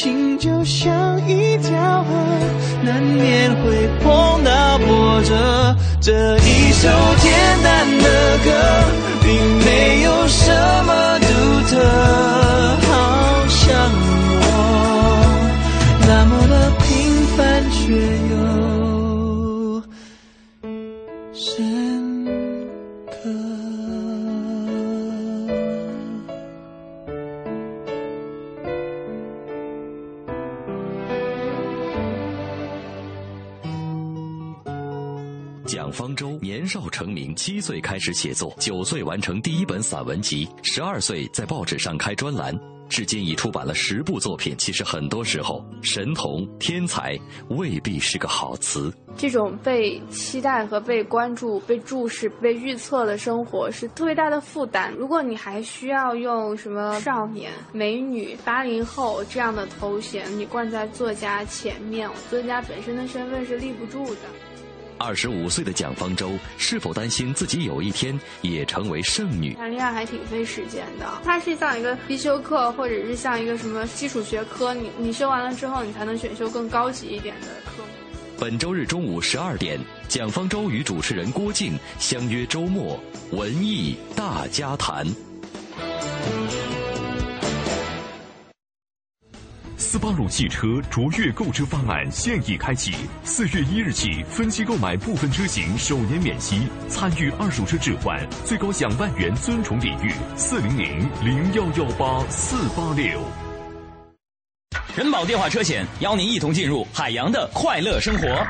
S1: 心就像一条河难免会碰到波折。这一首简单的歌并没有什么独特。
S10: 七岁开始写作，九岁完成第一本散文集，十二岁在报纸上开专栏。至今已出版了十部作品。其实很多时候，神童、天才未必是个好词。
S29: 这种被期待和被关注、被注视、被预测的生活是特别大的负担。如果你还需要用什么少年、美女、八零后这样的头衔，你冠在作家前面，作家本身的身份是立不住的。
S10: 二十五岁的蒋方舟是否担心自己有一天也成为剩女？
S29: 谈恋爱还挺费时间的，它是像一个必修课，或者是像一个什么基础学科，你你修完了之后，你才能选修更高级一点的科目。
S10: 本周日中午十二点，蒋方舟与主持人郭靖相约周末文艺大家谈。
S5: 斯巴鲁汽车卓越购车方案现已开启，四月一日起分期购买部分车型首年免息，参与二手车置换，最高享万元尊崇礼遇。四零零零幺幺八四八六。
S25: 人保电话车险邀您一同进入海洋的快乐生活。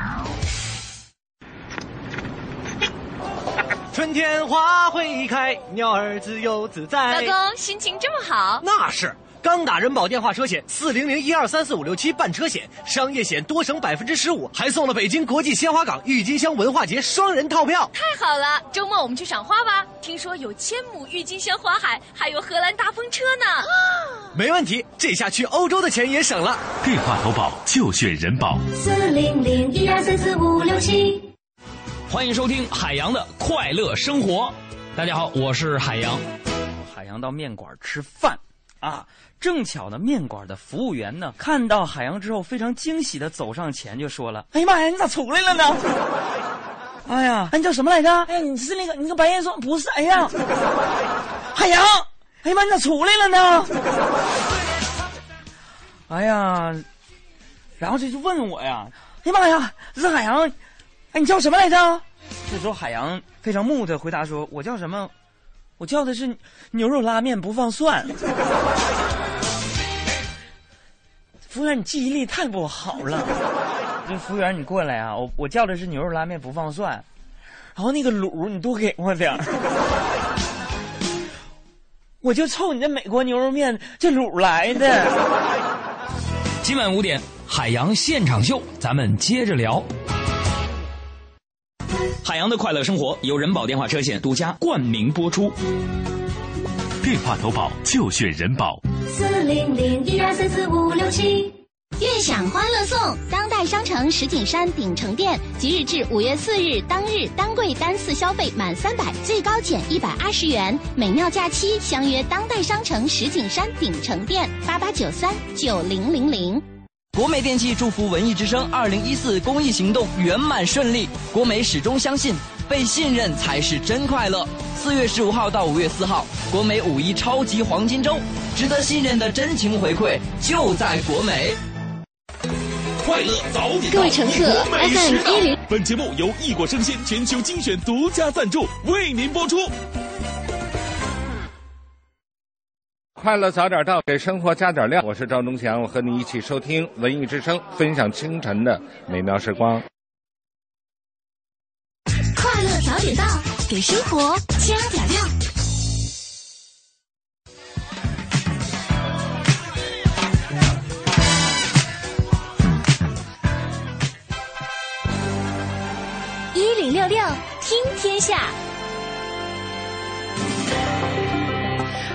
S30: 春天花会开，鸟儿自由自在。
S11: 老公心情这么好？
S30: 那是。刚打人保电话车险四零零一二三四五六七办车险，商业险多省百分之十五，还送了北京国际鲜花港郁金香文化节双人套票。
S11: 太好了，周末我们去赏花吧！听说有千亩郁金香花海，还有荷兰大风车呢。
S30: 没问题，这下去欧洲的钱也省了。
S5: 电话投保就选人保。
S17: 四零零一二三四五六七。
S25: 欢迎收听海洋的快乐生活。大家好，我是海洋。海洋到面馆吃饭啊。正巧呢，面馆的服务员呢，看到海洋之后，非常惊喜的走上前，就说了：“哎呀妈呀，你咋出来了呢？哎呀，哎，你叫什么来着？哎呀，你是那个，你跟白岩松不是？哎呀，海洋，哎呀妈，你咋出来了呢？哎呀，然后这就问我呀，哎呀妈呀，这是海洋，哎，你叫什么来着？这时候海洋非常木的回答说：我叫什么？我叫的是牛肉拉面，不放蒜。”服务员，你记忆力太不好了。这服务员，你过来啊！我我叫的是牛肉拉面，不放蒜。然后那个卤你多给我点儿。我就冲你这美国牛肉面这卤来的。今晚五点，海洋现场秀，咱们接着聊。海洋的快乐生活由人保电话车险独家冠名播出。
S5: 电话投保就选人保。
S17: 四零零一二三四五六七，
S9: 悦享欢乐颂，当代商城石景山鼎城店，即日至五月四日当日单柜单次消费满三百，最高减一百二十元。美妙假期，相约当代商城石景山鼎城店，八八九三九零零零。
S31: 国美电器祝福文艺之声二零一四公益行动圆满顺利。国美始终相信，被信任才是真快乐。四月十五号到五月四号，国美五一超级黄金周，值得信任的真情回馈就在国美。
S5: 快乐早点
S9: 各位乘客，FM 一零。
S5: 本节目由易果生鲜全球精选独家赞助，为您播出。
S32: 快乐早点到，给生活加点料。我是赵忠祥，我和你一起收听文艺之声，分享清晨的美妙时光。
S9: 点到，给生活加点料。
S17: 一零六六听天下。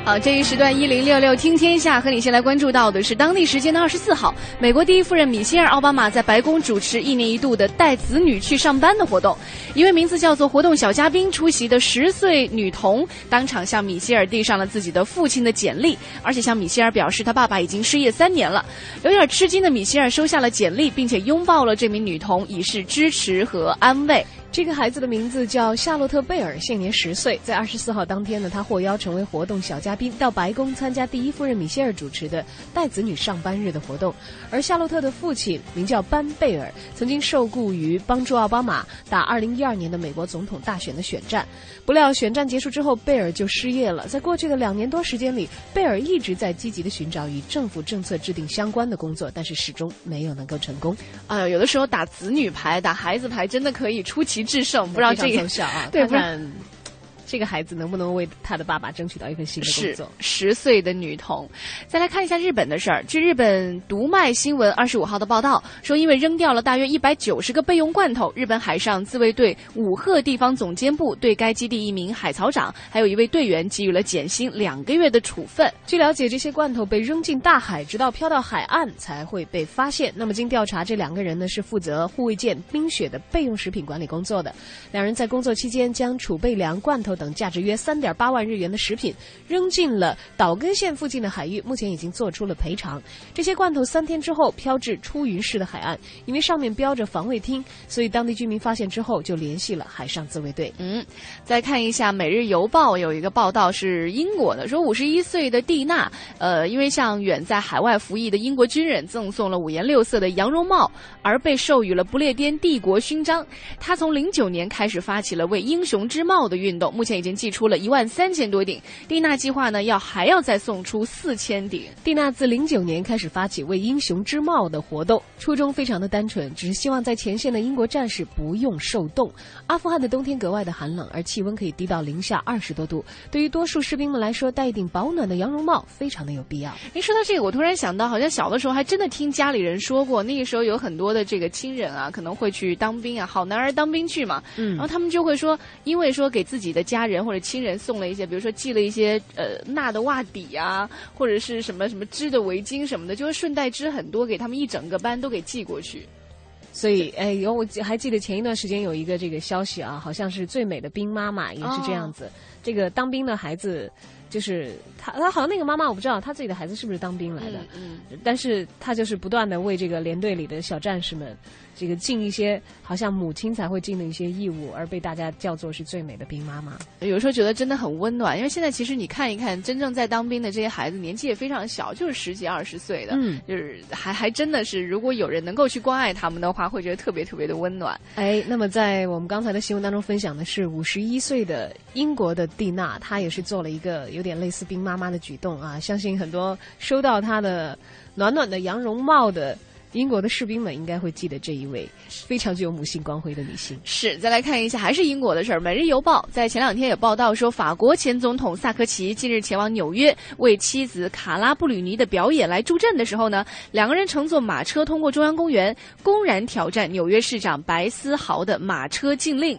S2: 好，这一时段一零六六听天下和你先来关注到的是当地时间的二十四号，美国第一夫人米歇尔奥巴马在白宫主持一年一度的带子女去上班的活动。一位名字叫做“活动小嘉宾”出席的十岁女童当场向米歇尔递上了自己的父亲的简历，而且向米歇尔表示他爸爸已经失业三年了。有点吃惊的米歇尔收下了简历，并且拥抱了这名女童，以示支持和安慰。
S3: 这个孩子的名字叫夏洛特·贝尔，现年十岁。在二十四号当天呢，他获邀成为活动小嘉宾，到白宫参加第一夫人米歇尔主持的带子女上班日的活动。而夏洛特的父亲名叫班贝尔，曾经受雇于帮助奥巴马打二零一二年的美国总统大选的选战。不料选战结束之后，贝尔就失业了。在过去的两年多时间里，贝尔一直在积极的寻找与政府政策制定相关的工作，但是始终没有能够成功。
S2: 啊，有的时候打子女牌、打孩子牌，真的可以出奇制胜。不知道这个 对，
S3: 看看这个孩子能不能为他的爸爸争取到一份新的工作？
S2: 十岁的女童。再来看一下日本的事儿。据日本读卖新闻二十五号的报道说，因为扔掉了大约一百九十个备用罐头，日本海上自卫队武贺地方总监部对该基地一名海草长还有一位队员给予了减薪两个月的处分。
S3: 据了解，这些罐头被扔进大海，直到飘到海岸才会被发现。那么经调查，这两个人呢是负责护卫舰冰雪的备用食品管理工作的。两人在工作期间将储备粮、罐头等价值约三点八万日元的食品扔进了岛根县附近的海域，目前已经做出了赔偿。这些罐头三天之后飘至出云市的海岸，因为上面标着防卫厅，所以当地居民发现之后就联系了海上自卫队。
S2: 嗯，再看一下《每日邮报》有一个报道是英国的，说五十一岁的蒂娜，呃，因为向远在海外服役的英国军人赠送了五颜六色的羊绒帽，而被授予了不列颠帝国勋章。她从零九年开始发起了为英雄之帽的运动，目前已经寄出了一万三千多顶。蒂娜计划呢，要还要再送出四千顶。
S3: 蒂娜自零九年开始发起为英雄之帽的活动，初衷非常的单纯，只是希望在前线的英国战士不用受冻。阿富汗的冬天格外的寒冷，而气温可以低到零下二十多度。对于多数士兵们来说，戴一顶保暖的羊绒帽非常的有必要。
S2: 您说到这个，我突然想到，好像小的时候还真的听家里人说过，那个时候有很多的这个亲人啊，可能会去当兵啊，好男儿当兵去嘛。
S3: 嗯，
S2: 然后他们就会说，因为说给自己的家人或者亲人送了一些，比如说寄了一些呃纳的袜底啊，或者是什么什么织的围巾什么的，就会顺带织很多给他们一整个班都给寄过去。
S3: 所以，哎，有我还记得前一段时间有一个这个消息啊，好像是最美的兵妈妈也是这样子。这个当兵的孩子，就是他，他好像那个妈妈我不知道，他自己的孩子是不是当兵来的？
S2: 嗯，
S3: 但是他就是不断的为这个连队里的小战士们，这个尽一些好像母亲才会尽的一些义务，而被大家叫做是最美的兵妈妈。
S2: 有时候觉得真的很温暖，因为现在其实你看一看，真正在当兵的这些孩子，年纪也非常小，就是十几二十岁的，
S3: 嗯，
S2: 就是还还真的是，如果有人能够去关爱他们的话，会觉得特别特别的温暖。
S3: 哎，那么在我们刚才的新闻当中分享的是五十一岁的英国的蒂娜，她也是做了一个有点类似兵妈妈的举动啊，相信很多收到她的暖暖的羊绒帽的。英国的士兵们应该会记得这一位非常具有母性光辉的女性。
S2: 是，再来看一下，还是英国的事儿。《每日邮报》在前两天也报道说，法国前总统萨科齐近日前往纽约为妻子卡拉布吕尼的表演来助阵的时候呢，两个人乘坐马车通过中央公园，公然挑战纽约市长白思豪的马车禁令。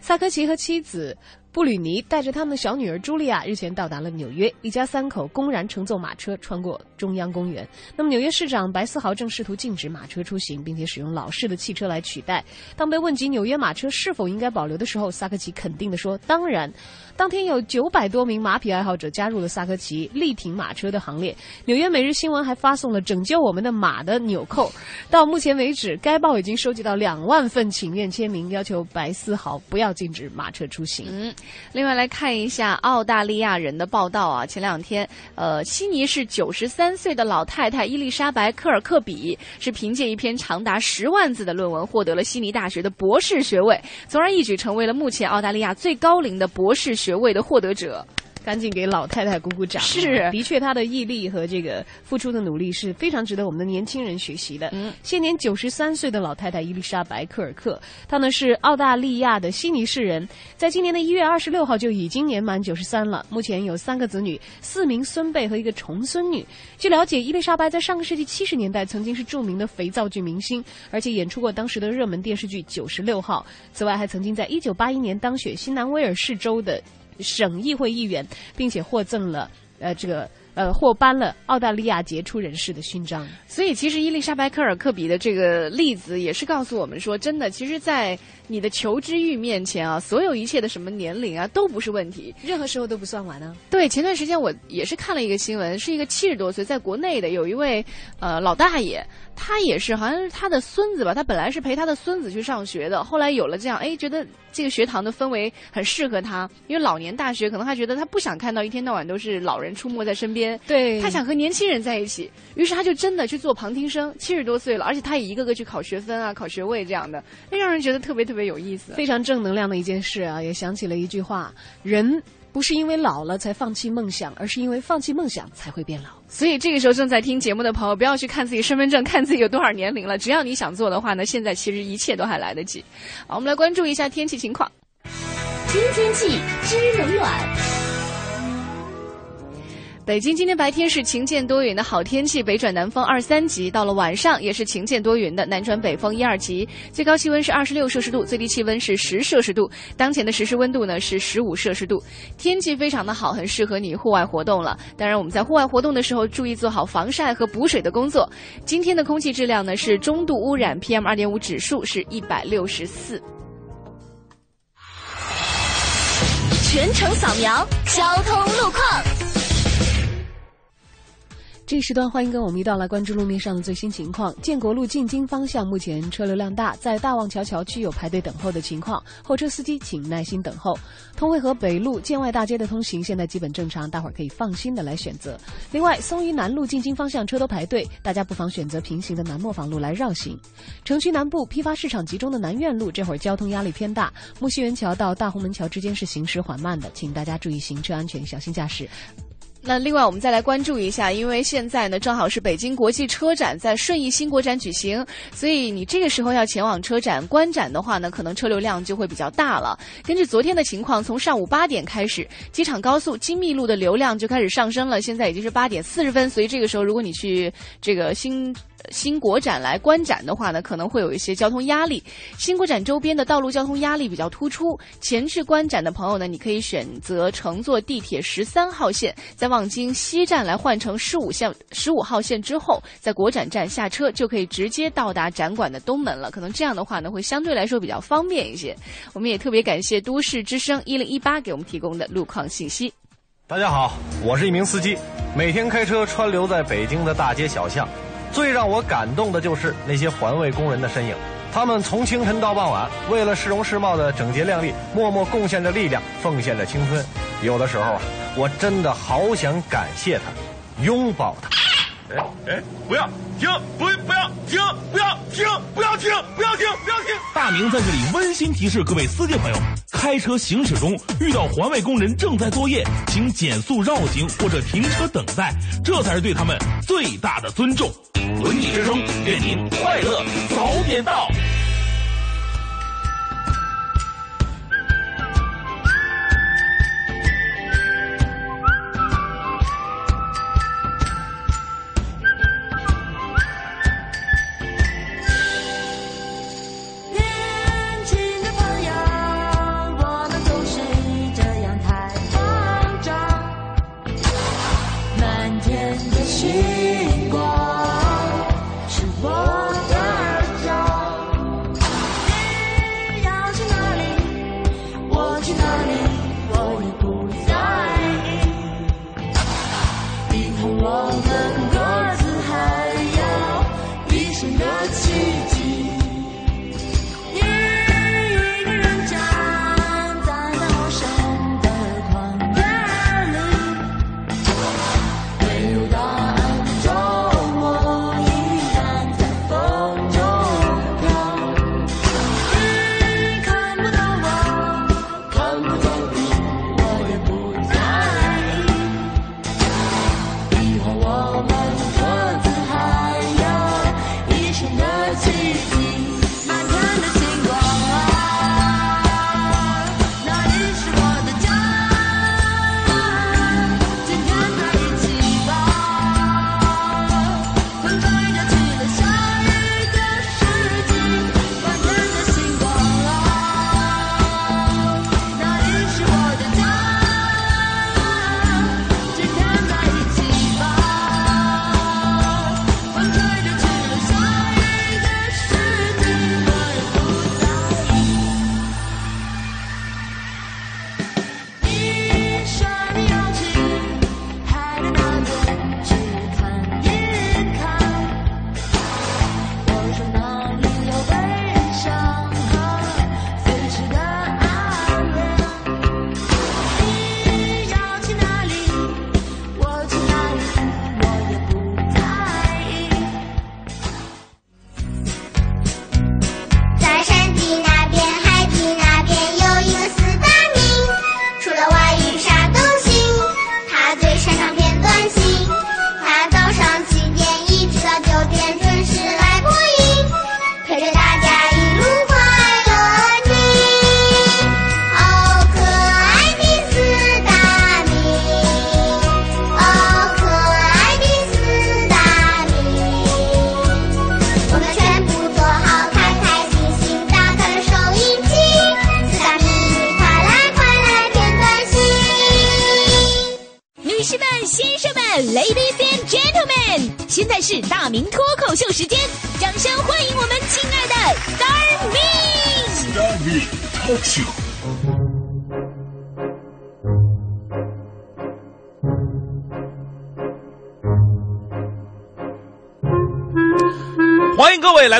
S3: 萨科齐和妻子。布吕尼带着他们的小女儿茱莉亚日前到达了纽约，一家三口公然乘坐马车穿过中央公园。那么，纽约市长白思豪正试图禁止马车出行，并且使用老式的汽车来取代。当被问及纽约马车是否应该保留的时候，萨克奇肯定地说：“当然。”当天有九百多名马匹爱好者加入了萨科齐力挺马车的行列。纽约每日新闻还发送了“拯救我们的马”的纽扣。到目前为止，该报已经收集到两万份请愿签名，要求白思豪不要禁止马车出行。
S2: 嗯。另外来看一下澳大利亚人的报道啊，前两天，呃，悉尼市九十三岁的老太太伊丽莎白·科尔克比是凭借一篇长达十万字的论文获得了悉尼大学的博士学位，从而一举成为了目前澳大利亚最高龄的博士学位的获得者。
S3: 赶紧给老太太鼓鼓掌！
S2: 是，
S3: 的确，她的毅力和这个付出的努力是非常值得我们的年轻人学习的。
S2: 嗯，
S3: 现年九十三岁的老太太伊丽莎白·科尔克，她呢是澳大利亚的悉尼市人，在今年的一月二十六号就已经年满九十三了。目前有三个子女、四名孙辈和一个重孙女。据了解，伊丽莎白在上个世纪七十年代曾经是著名的肥皂剧明星，而且演出过当时的热门电视剧《九十六号》。此外，还曾经在一九八一年当选新南威尔士州的。省议会议员，并且获赠了呃这个呃获颁了澳大利亚杰出人士的勋章。
S2: 所以，其实伊丽莎白·科尔克比的这个例子也是告诉我们说，真的，其实，在你的求知欲面前啊，所有一切的什么年龄啊都不是问题，
S3: 任何时候都不算晚啊。
S2: 对，前段时间我也是看了一个新闻，是一个七十多岁在国内的有一位呃老大爷。他也是，好像是他的孙子吧。他本来是陪他的孙子去上学的，后来有了这样，哎，觉得这个学堂的氛围很适合他。因为老年大学，可能他觉得他不想看到一天到晚都是老人出没在身边，
S3: 对
S2: 他想和年轻人在一起。于是他就真的去做旁听生，七十多岁了，而且他也一个个去考学分啊、考学位这样的，那，让人觉得特别特别有意思，
S3: 非常正能量的一件事啊。也想起了一句话：人。不是因为老了才放弃梦想，而是因为放弃梦想才会变老。
S2: 所以这个时候正在听节目的朋友，不要去看自己身份证，看自己有多少年龄了。只要你想做的话呢，现在其实一切都还来得及。好，我们来关注一下天气情况。
S9: 知天气，知冷暖。
S2: 北京今天白天是晴间多云的好天气，北转南风二三级。到了晚上也是晴间多云的，南转北风一二级。最高气温是二十六摄氏度，最低气温是十摄氏度。当前的实时温度呢是十五摄氏度，天气非常的好，很适合你户外活动了。当然，我们在户外活动的时候注意做好防晒和补水的工作。今天的空气质量呢是中度污染，PM 二点五指数是一百六十四。
S11: 全程扫描交通路况。
S3: 这时段欢迎跟我们一道来关注路面上的最新情况。建国路进京方向目前车流量大，在大望桥桥区有排队等候的情况，后车司机请耐心等候。通惠河北路建外大街的通行现在基本正常，大伙儿可以放心的来选择。另外，松榆南路进京方向车都排队，大家不妨选择平行的南磨坊路来绕行。城区南部批发市场集中的南苑路这会儿交通压力偏大，木樨园桥到大红门桥之间是行驶缓慢的，请大家注意行车安全，小心驾驶。
S2: 那另外，我们再来关注一下，因为现在呢，正好是北京国际车展在顺义新国展举行，所以你这个时候要前往车展观展的话呢，可能车流量就会比较大了。根据昨天的情况，从上午八点开始，机场高速金密路的流量就开始上升了，现在已经是八点四十分，所以这个时候如果你去这个新。新国展来观展的话呢，可能会有一些交通压力。新国展周边的道路交通压力比较突出，前去观展的朋友呢，你可以选择乘坐地铁十三号线，在望京西站来换乘十五线十五号线之后，在国展站下车，就可以直接到达展馆的东门了。可能这样的话呢，会相对来说比较方便一些。我们也特别感谢都市之声一零一八给我们提供的路况信息。
S30: 大家好，我是一名司机，每天开车川流在北京的大街小巷。最让我感动的就是那些环卫工人的身影，他们从清晨到傍晚，为了市容市貌的整洁亮丽，默默贡献着力量，奉献着青春。有的时候啊，我真的好想感谢他，拥抱他。
S33: 哎哎，不要停！不不要停！不要停！不要停！不要停！不要停！
S24: 大明在这里温馨提示各位司机朋友：开车行驶中遇到环卫工人正在作业，请减速绕行或者停车等待，这才是对他们最大的尊重。轮椅之声，愿您快乐早点到。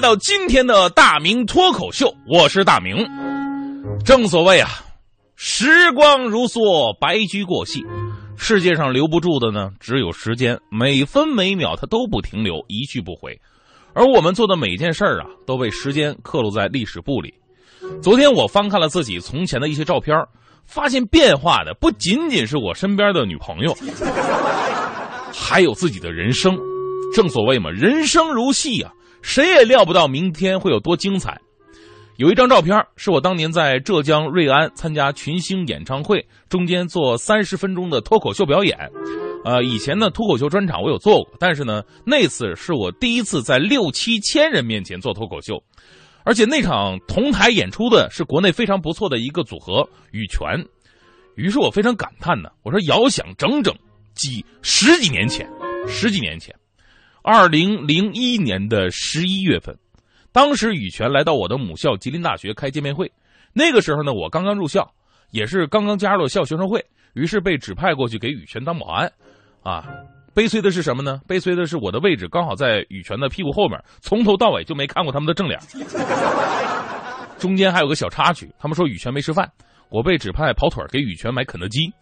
S12: 到今天的大明脱口秀，我是大明。正所谓啊，时光如梭，白驹过隙。世界上留不住的呢，只有时间，每分每秒它都不停留，一去不回。而我们做的每一件事儿啊，都被时间刻录在历史簿里。昨天我翻看了自己从前的一些照片，发现变化的不仅仅是我身边的女朋友，还有自己的人生。正所谓嘛，人生如戏啊，谁也料不到明天会有多精彩。有一张照片是我当年在浙江瑞安参加群星演唱会，中间做三十分钟的脱口秀表演。呃，以前呢脱口秀专场我有做过，但是呢那次是我第一次在六七千人面前做脱口秀，而且那场同台演出的是国内非常不错的一个组合羽泉。于是我非常感叹呢，我说遥想整整几十几年前，十几年前。二零零一年的十一月份，当时羽泉来到我的母校吉林大学开见面会。那个时候呢，我刚刚入校，也是刚刚加入了校学生会，于是被指派过去给羽泉当保安。啊，悲催的是什么呢？悲催的是我的位置刚好在羽泉的屁股后面，从头到尾就没看过他们的正脸。中间还有个小插曲，他们说羽泉没吃饭，我被指派跑腿给羽泉买肯德基。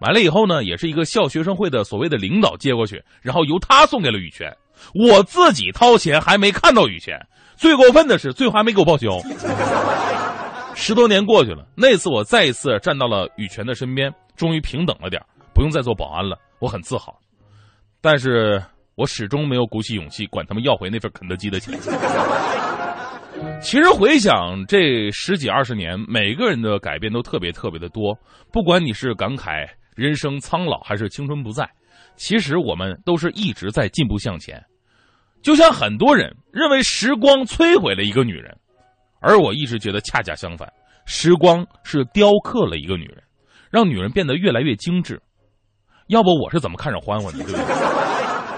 S12: 买了以后呢，也是一个校学生会的所谓的领导接过去，然后由他送给了羽泉。我自己掏钱还没看到羽泉，最过分的是最后还没给我报销。十多年过去了，那次我再一次站到了羽泉的身边，终于平等了点不用再做保安了，我很自豪。但是我始终没有鼓起勇气管他们要回那份肯德基的钱。其实回想这十几二十年，每个人的改变都特别特别的多，不管你是感慨人生苍老还是青春不在。其实我们都是一直在进步向前，就像很多人认为时光摧毁了一个女人，而我一直觉得恰恰相反，时光是雕刻了一个女人，让女人变得越来越精致。要不我是怎么看上欢欢的，对不对？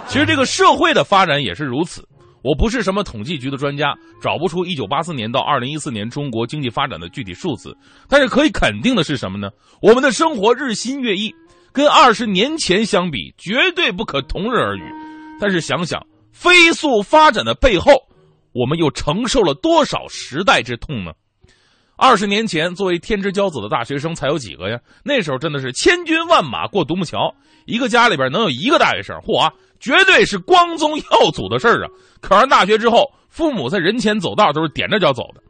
S12: 其实这个社会的发展也是如此。我不是什么统计局的专家，找不出一九八四年到二零一四年中国经济发展的具体数字，但是可以肯定的是什么呢？我们的生活日新月异。跟二十年前相比，绝对不可同日而语。但是想想飞速发展的背后，我们又承受了多少时代之痛呢？二十年前，作为天之骄子的大学生才有几个呀？那时候真的是千军万马过独木桥，一个家里边能有一个大学生，嚯，绝对是光宗耀祖的事儿啊！考上大学之后，父母在人前走道都是踮着脚走的。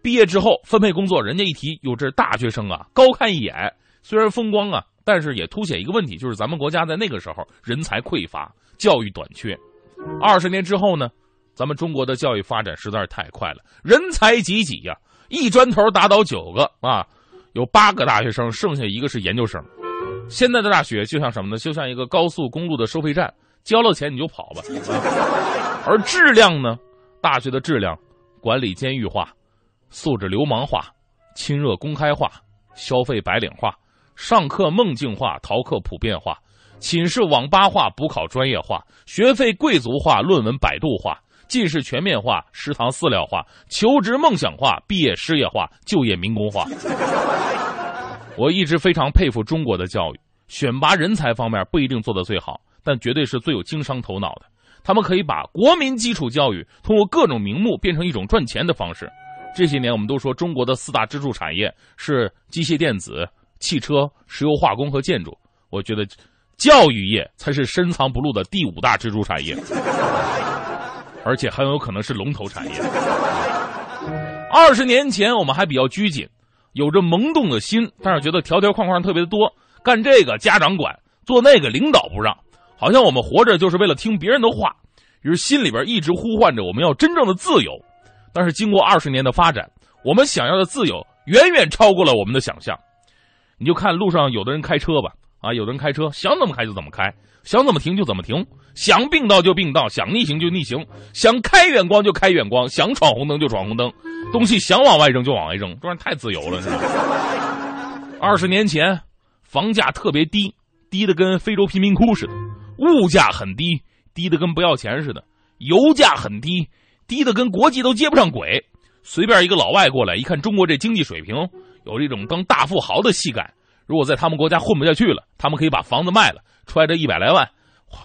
S12: 毕业之后分配工作，人家一提有这大学生啊，高看一眼。虽然风光啊。但是也凸显一个问题，就是咱们国家在那个时候人才匮乏，教育短缺。二十年之后呢，咱们中国的教育发展实在是太快了，人才济济呀，一砖头打倒九个啊，有八个大学生，剩下一个是研究生。现在的大学就像什么呢？就像一个高速公路的收费站，交了钱你就跑吧。而质量呢，大学的质量，管理监狱化，素质流氓化，亲热公开化，消费白领化。上课梦境化，逃课普遍化，寝室网吧化，补考专业化，学费贵族化，论文百度化，近视全面化，食堂饲料化，求职梦想化，毕业失业化，就业民工化。我一直非常佩服中国的教育，选拔人才方面不一定做得最好，但绝对是最有经商头脑的。他们可以把国民基础教育通过各种名目变成一种赚钱的方式。这些年我们都说中国的四大支柱产业是机械电子。汽车、石油化工和建筑，我觉得教育业才是深藏不露的第五大支柱产业，而且很有可能是龙头产业。二十年前我们还比较拘谨，有着萌动的心，但是觉得条条框框特别的多，干这个家长管，做那个领导不让，好像我们活着就是为了听别人的话，于是心里边一直呼唤着我们要真正的自由。但是经过二十年的发展，我们想要的自由远远超过了我们的想象。你就看路上有的人开车吧，啊，有的人开车想怎么开就怎么开，想怎么停就怎么停，想并道就并道，想逆行就逆行，想开远光就开远光，想闯红灯就闯红灯，东西想往外扔就往外扔，这玩意太自由了，是吧？二十年前，房价特别低，低的跟非洲贫民窟似的，物价很低，低的跟不要钱似的，油价很低，低的跟国际都接不上轨。随便一个老外过来，一看中国这经济水平，有这种当大富豪的气概。如果在他们国家混不下去了，他们可以把房子卖了，揣着一百来万，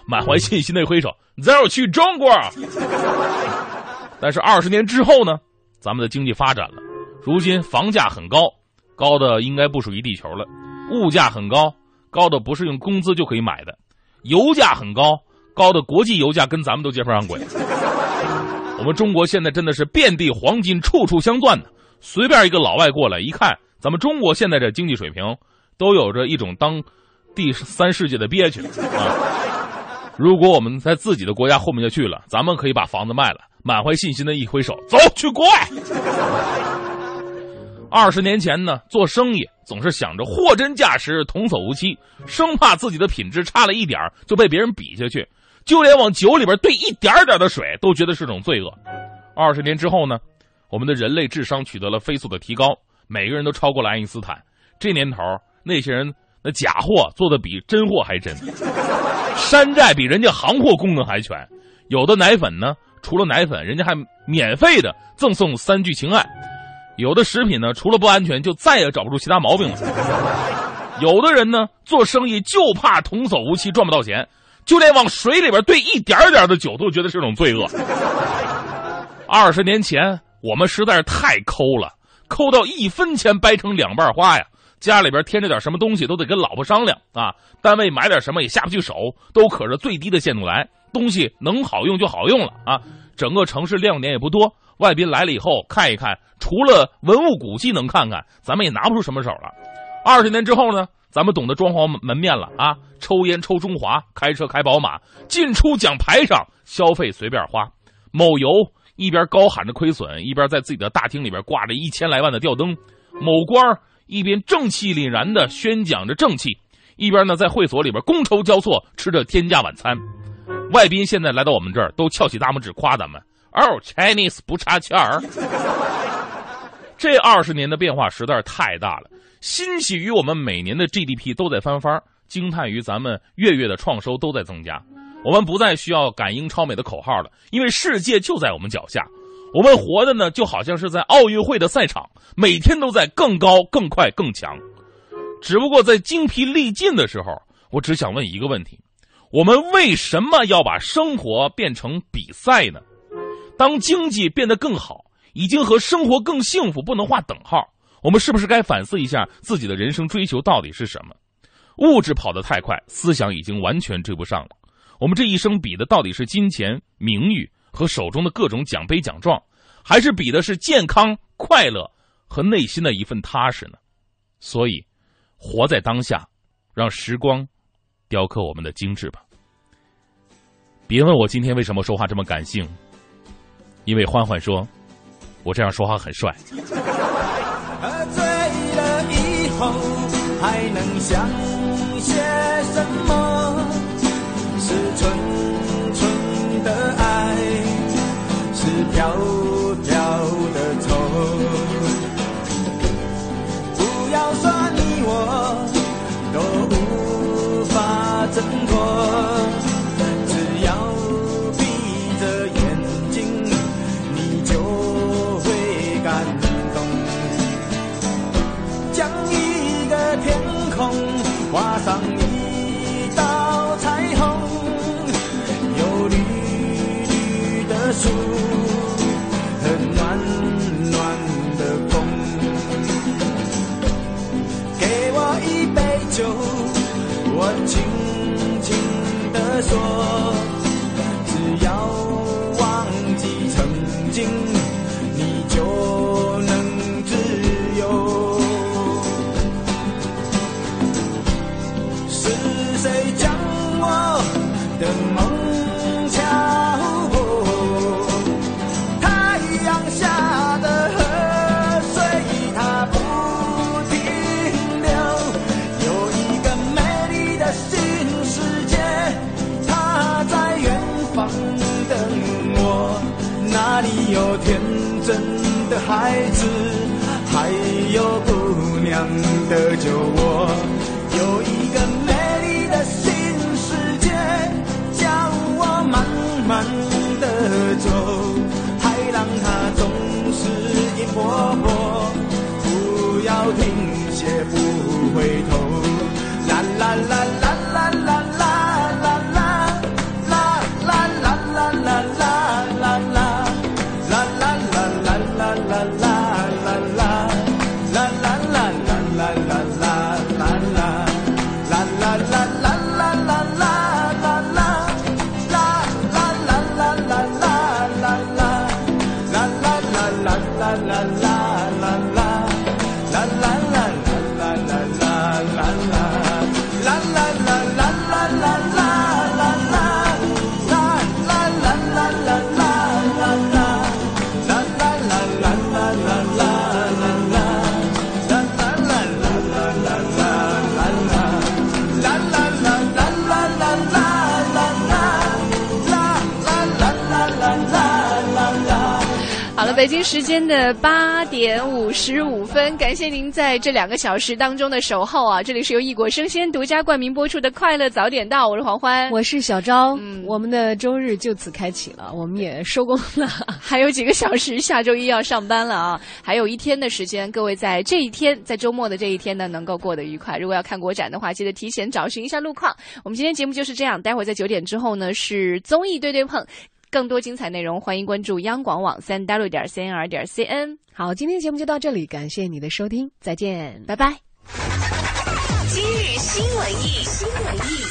S12: 满怀信心的挥手，咱要去中国。但是二十年之后呢，咱们的经济发展了，如今房价很高，高的应该不属于地球了；物价很高，高的不是用工资就可以买的；油价很高，高的国际油价跟咱们都接不上轨。我们中国现在真的是遍地黄金，处处镶钻的。随便一个老外过来一看，咱们中国现在这经济水平。都有着一种当第三世界的憋屈啊！如果我们在自己的国家混不下去了，咱们可以把房子卖了，满怀信心的一挥手，走去国外。二十年前呢，做生意总是想着货真价实、童叟无欺，生怕自己的品质差了一点就被别人比下去，就连往酒里边兑一点点的水都觉得是种罪恶。二十年之后呢，我们的人类智商取得了飞速的提高，每个人都超过了爱因斯坦。这年头。那些人那假货做的比真货还真，山寨比人家行货功能还全，有的奶粉呢，除了奶粉，人家还免费的赠送三聚氰胺；有的食品呢，除了不安全，就再也找不出其他毛病了。有的人呢，做生意就怕童叟无欺赚不到钱，就连往水里边兑一点点的酒都觉得是种罪恶。二十年前，我们实在是太抠了，抠到一分钱掰成两半花呀。家里边添着点什么东西都得跟老婆商量啊，单位买点什么也下不去手，都可着最低的限度来，东西能好用就好用了啊。整个城市亮点也不多，外宾来了以后看一看，除了文物古迹能看看，咱们也拿不出什么手了。二十年之后呢，咱们懂得装潢门面了啊，抽烟抽中华，开车开宝马，进出讲排场，消费随便花。某油一边高喊着亏损，一边在自己的大厅里边挂着一千来万的吊灯，某官。一边正气凛然的宣讲着正气，一边呢在会所里边觥筹交错吃着天价晚餐。外宾现在来到我们这儿，都翘起大拇指夸咱们：“哦，Chinese 不差钱儿。”这二十年的变化实在是太大了，欣喜于我们每年的 GDP 都在翻番，惊叹于咱们月月的创收都在增加。我们不再需要赶英超美的口号了，因为世界就在我们脚下。我们活的呢，就好像是在奥运会的赛场，每天都在更高、更快、更强。只不过在精疲力尽的时候，我只想问一个问题：我们为什么要把生活变成比赛呢？当经济变得更好，已经和生活更幸福不能划等号。我们是不是该反思一下自己的人生追求到底是什么？物质跑得太快，思想已经完全追不上了。我们这一生比的到底是金钱、名誉？和手中的各种奖杯奖状，还是比的是健康、快乐和内心的一份踏实呢？所以，活在当下，让时光雕刻我们的精致吧。别问我今天为什么说话这么感性，因为欢欢说，我这样说话很帅。喝醉了以后还能想些什么？是纯纯飘飘的愁，不要说你我都无法挣
S2: 京时间的八点五十五分，感谢您在这两个小时当中的守候啊！这里是由异国生鲜独家冠名播出的《快乐早点到》，我是黄欢，
S3: 我是小昭。嗯，我们的周日就此开启了，我们也收工了，
S2: 还有几个小时，下周一要上班了啊！还有一天的时间，各位在这一天，在周末的这一天呢，能够过得愉快。如果要看国展的话，记得提前找寻一下路况。我们今天节目就是这样，待会儿在九点之后呢，是综艺对对碰。更多精彩内容，欢迎关注央广网三 w 点 cnr 点 cn。
S3: 好，今天节目就到这里，感谢你的收听，再见，
S2: 拜拜。
S34: 今日新文艺，新文艺。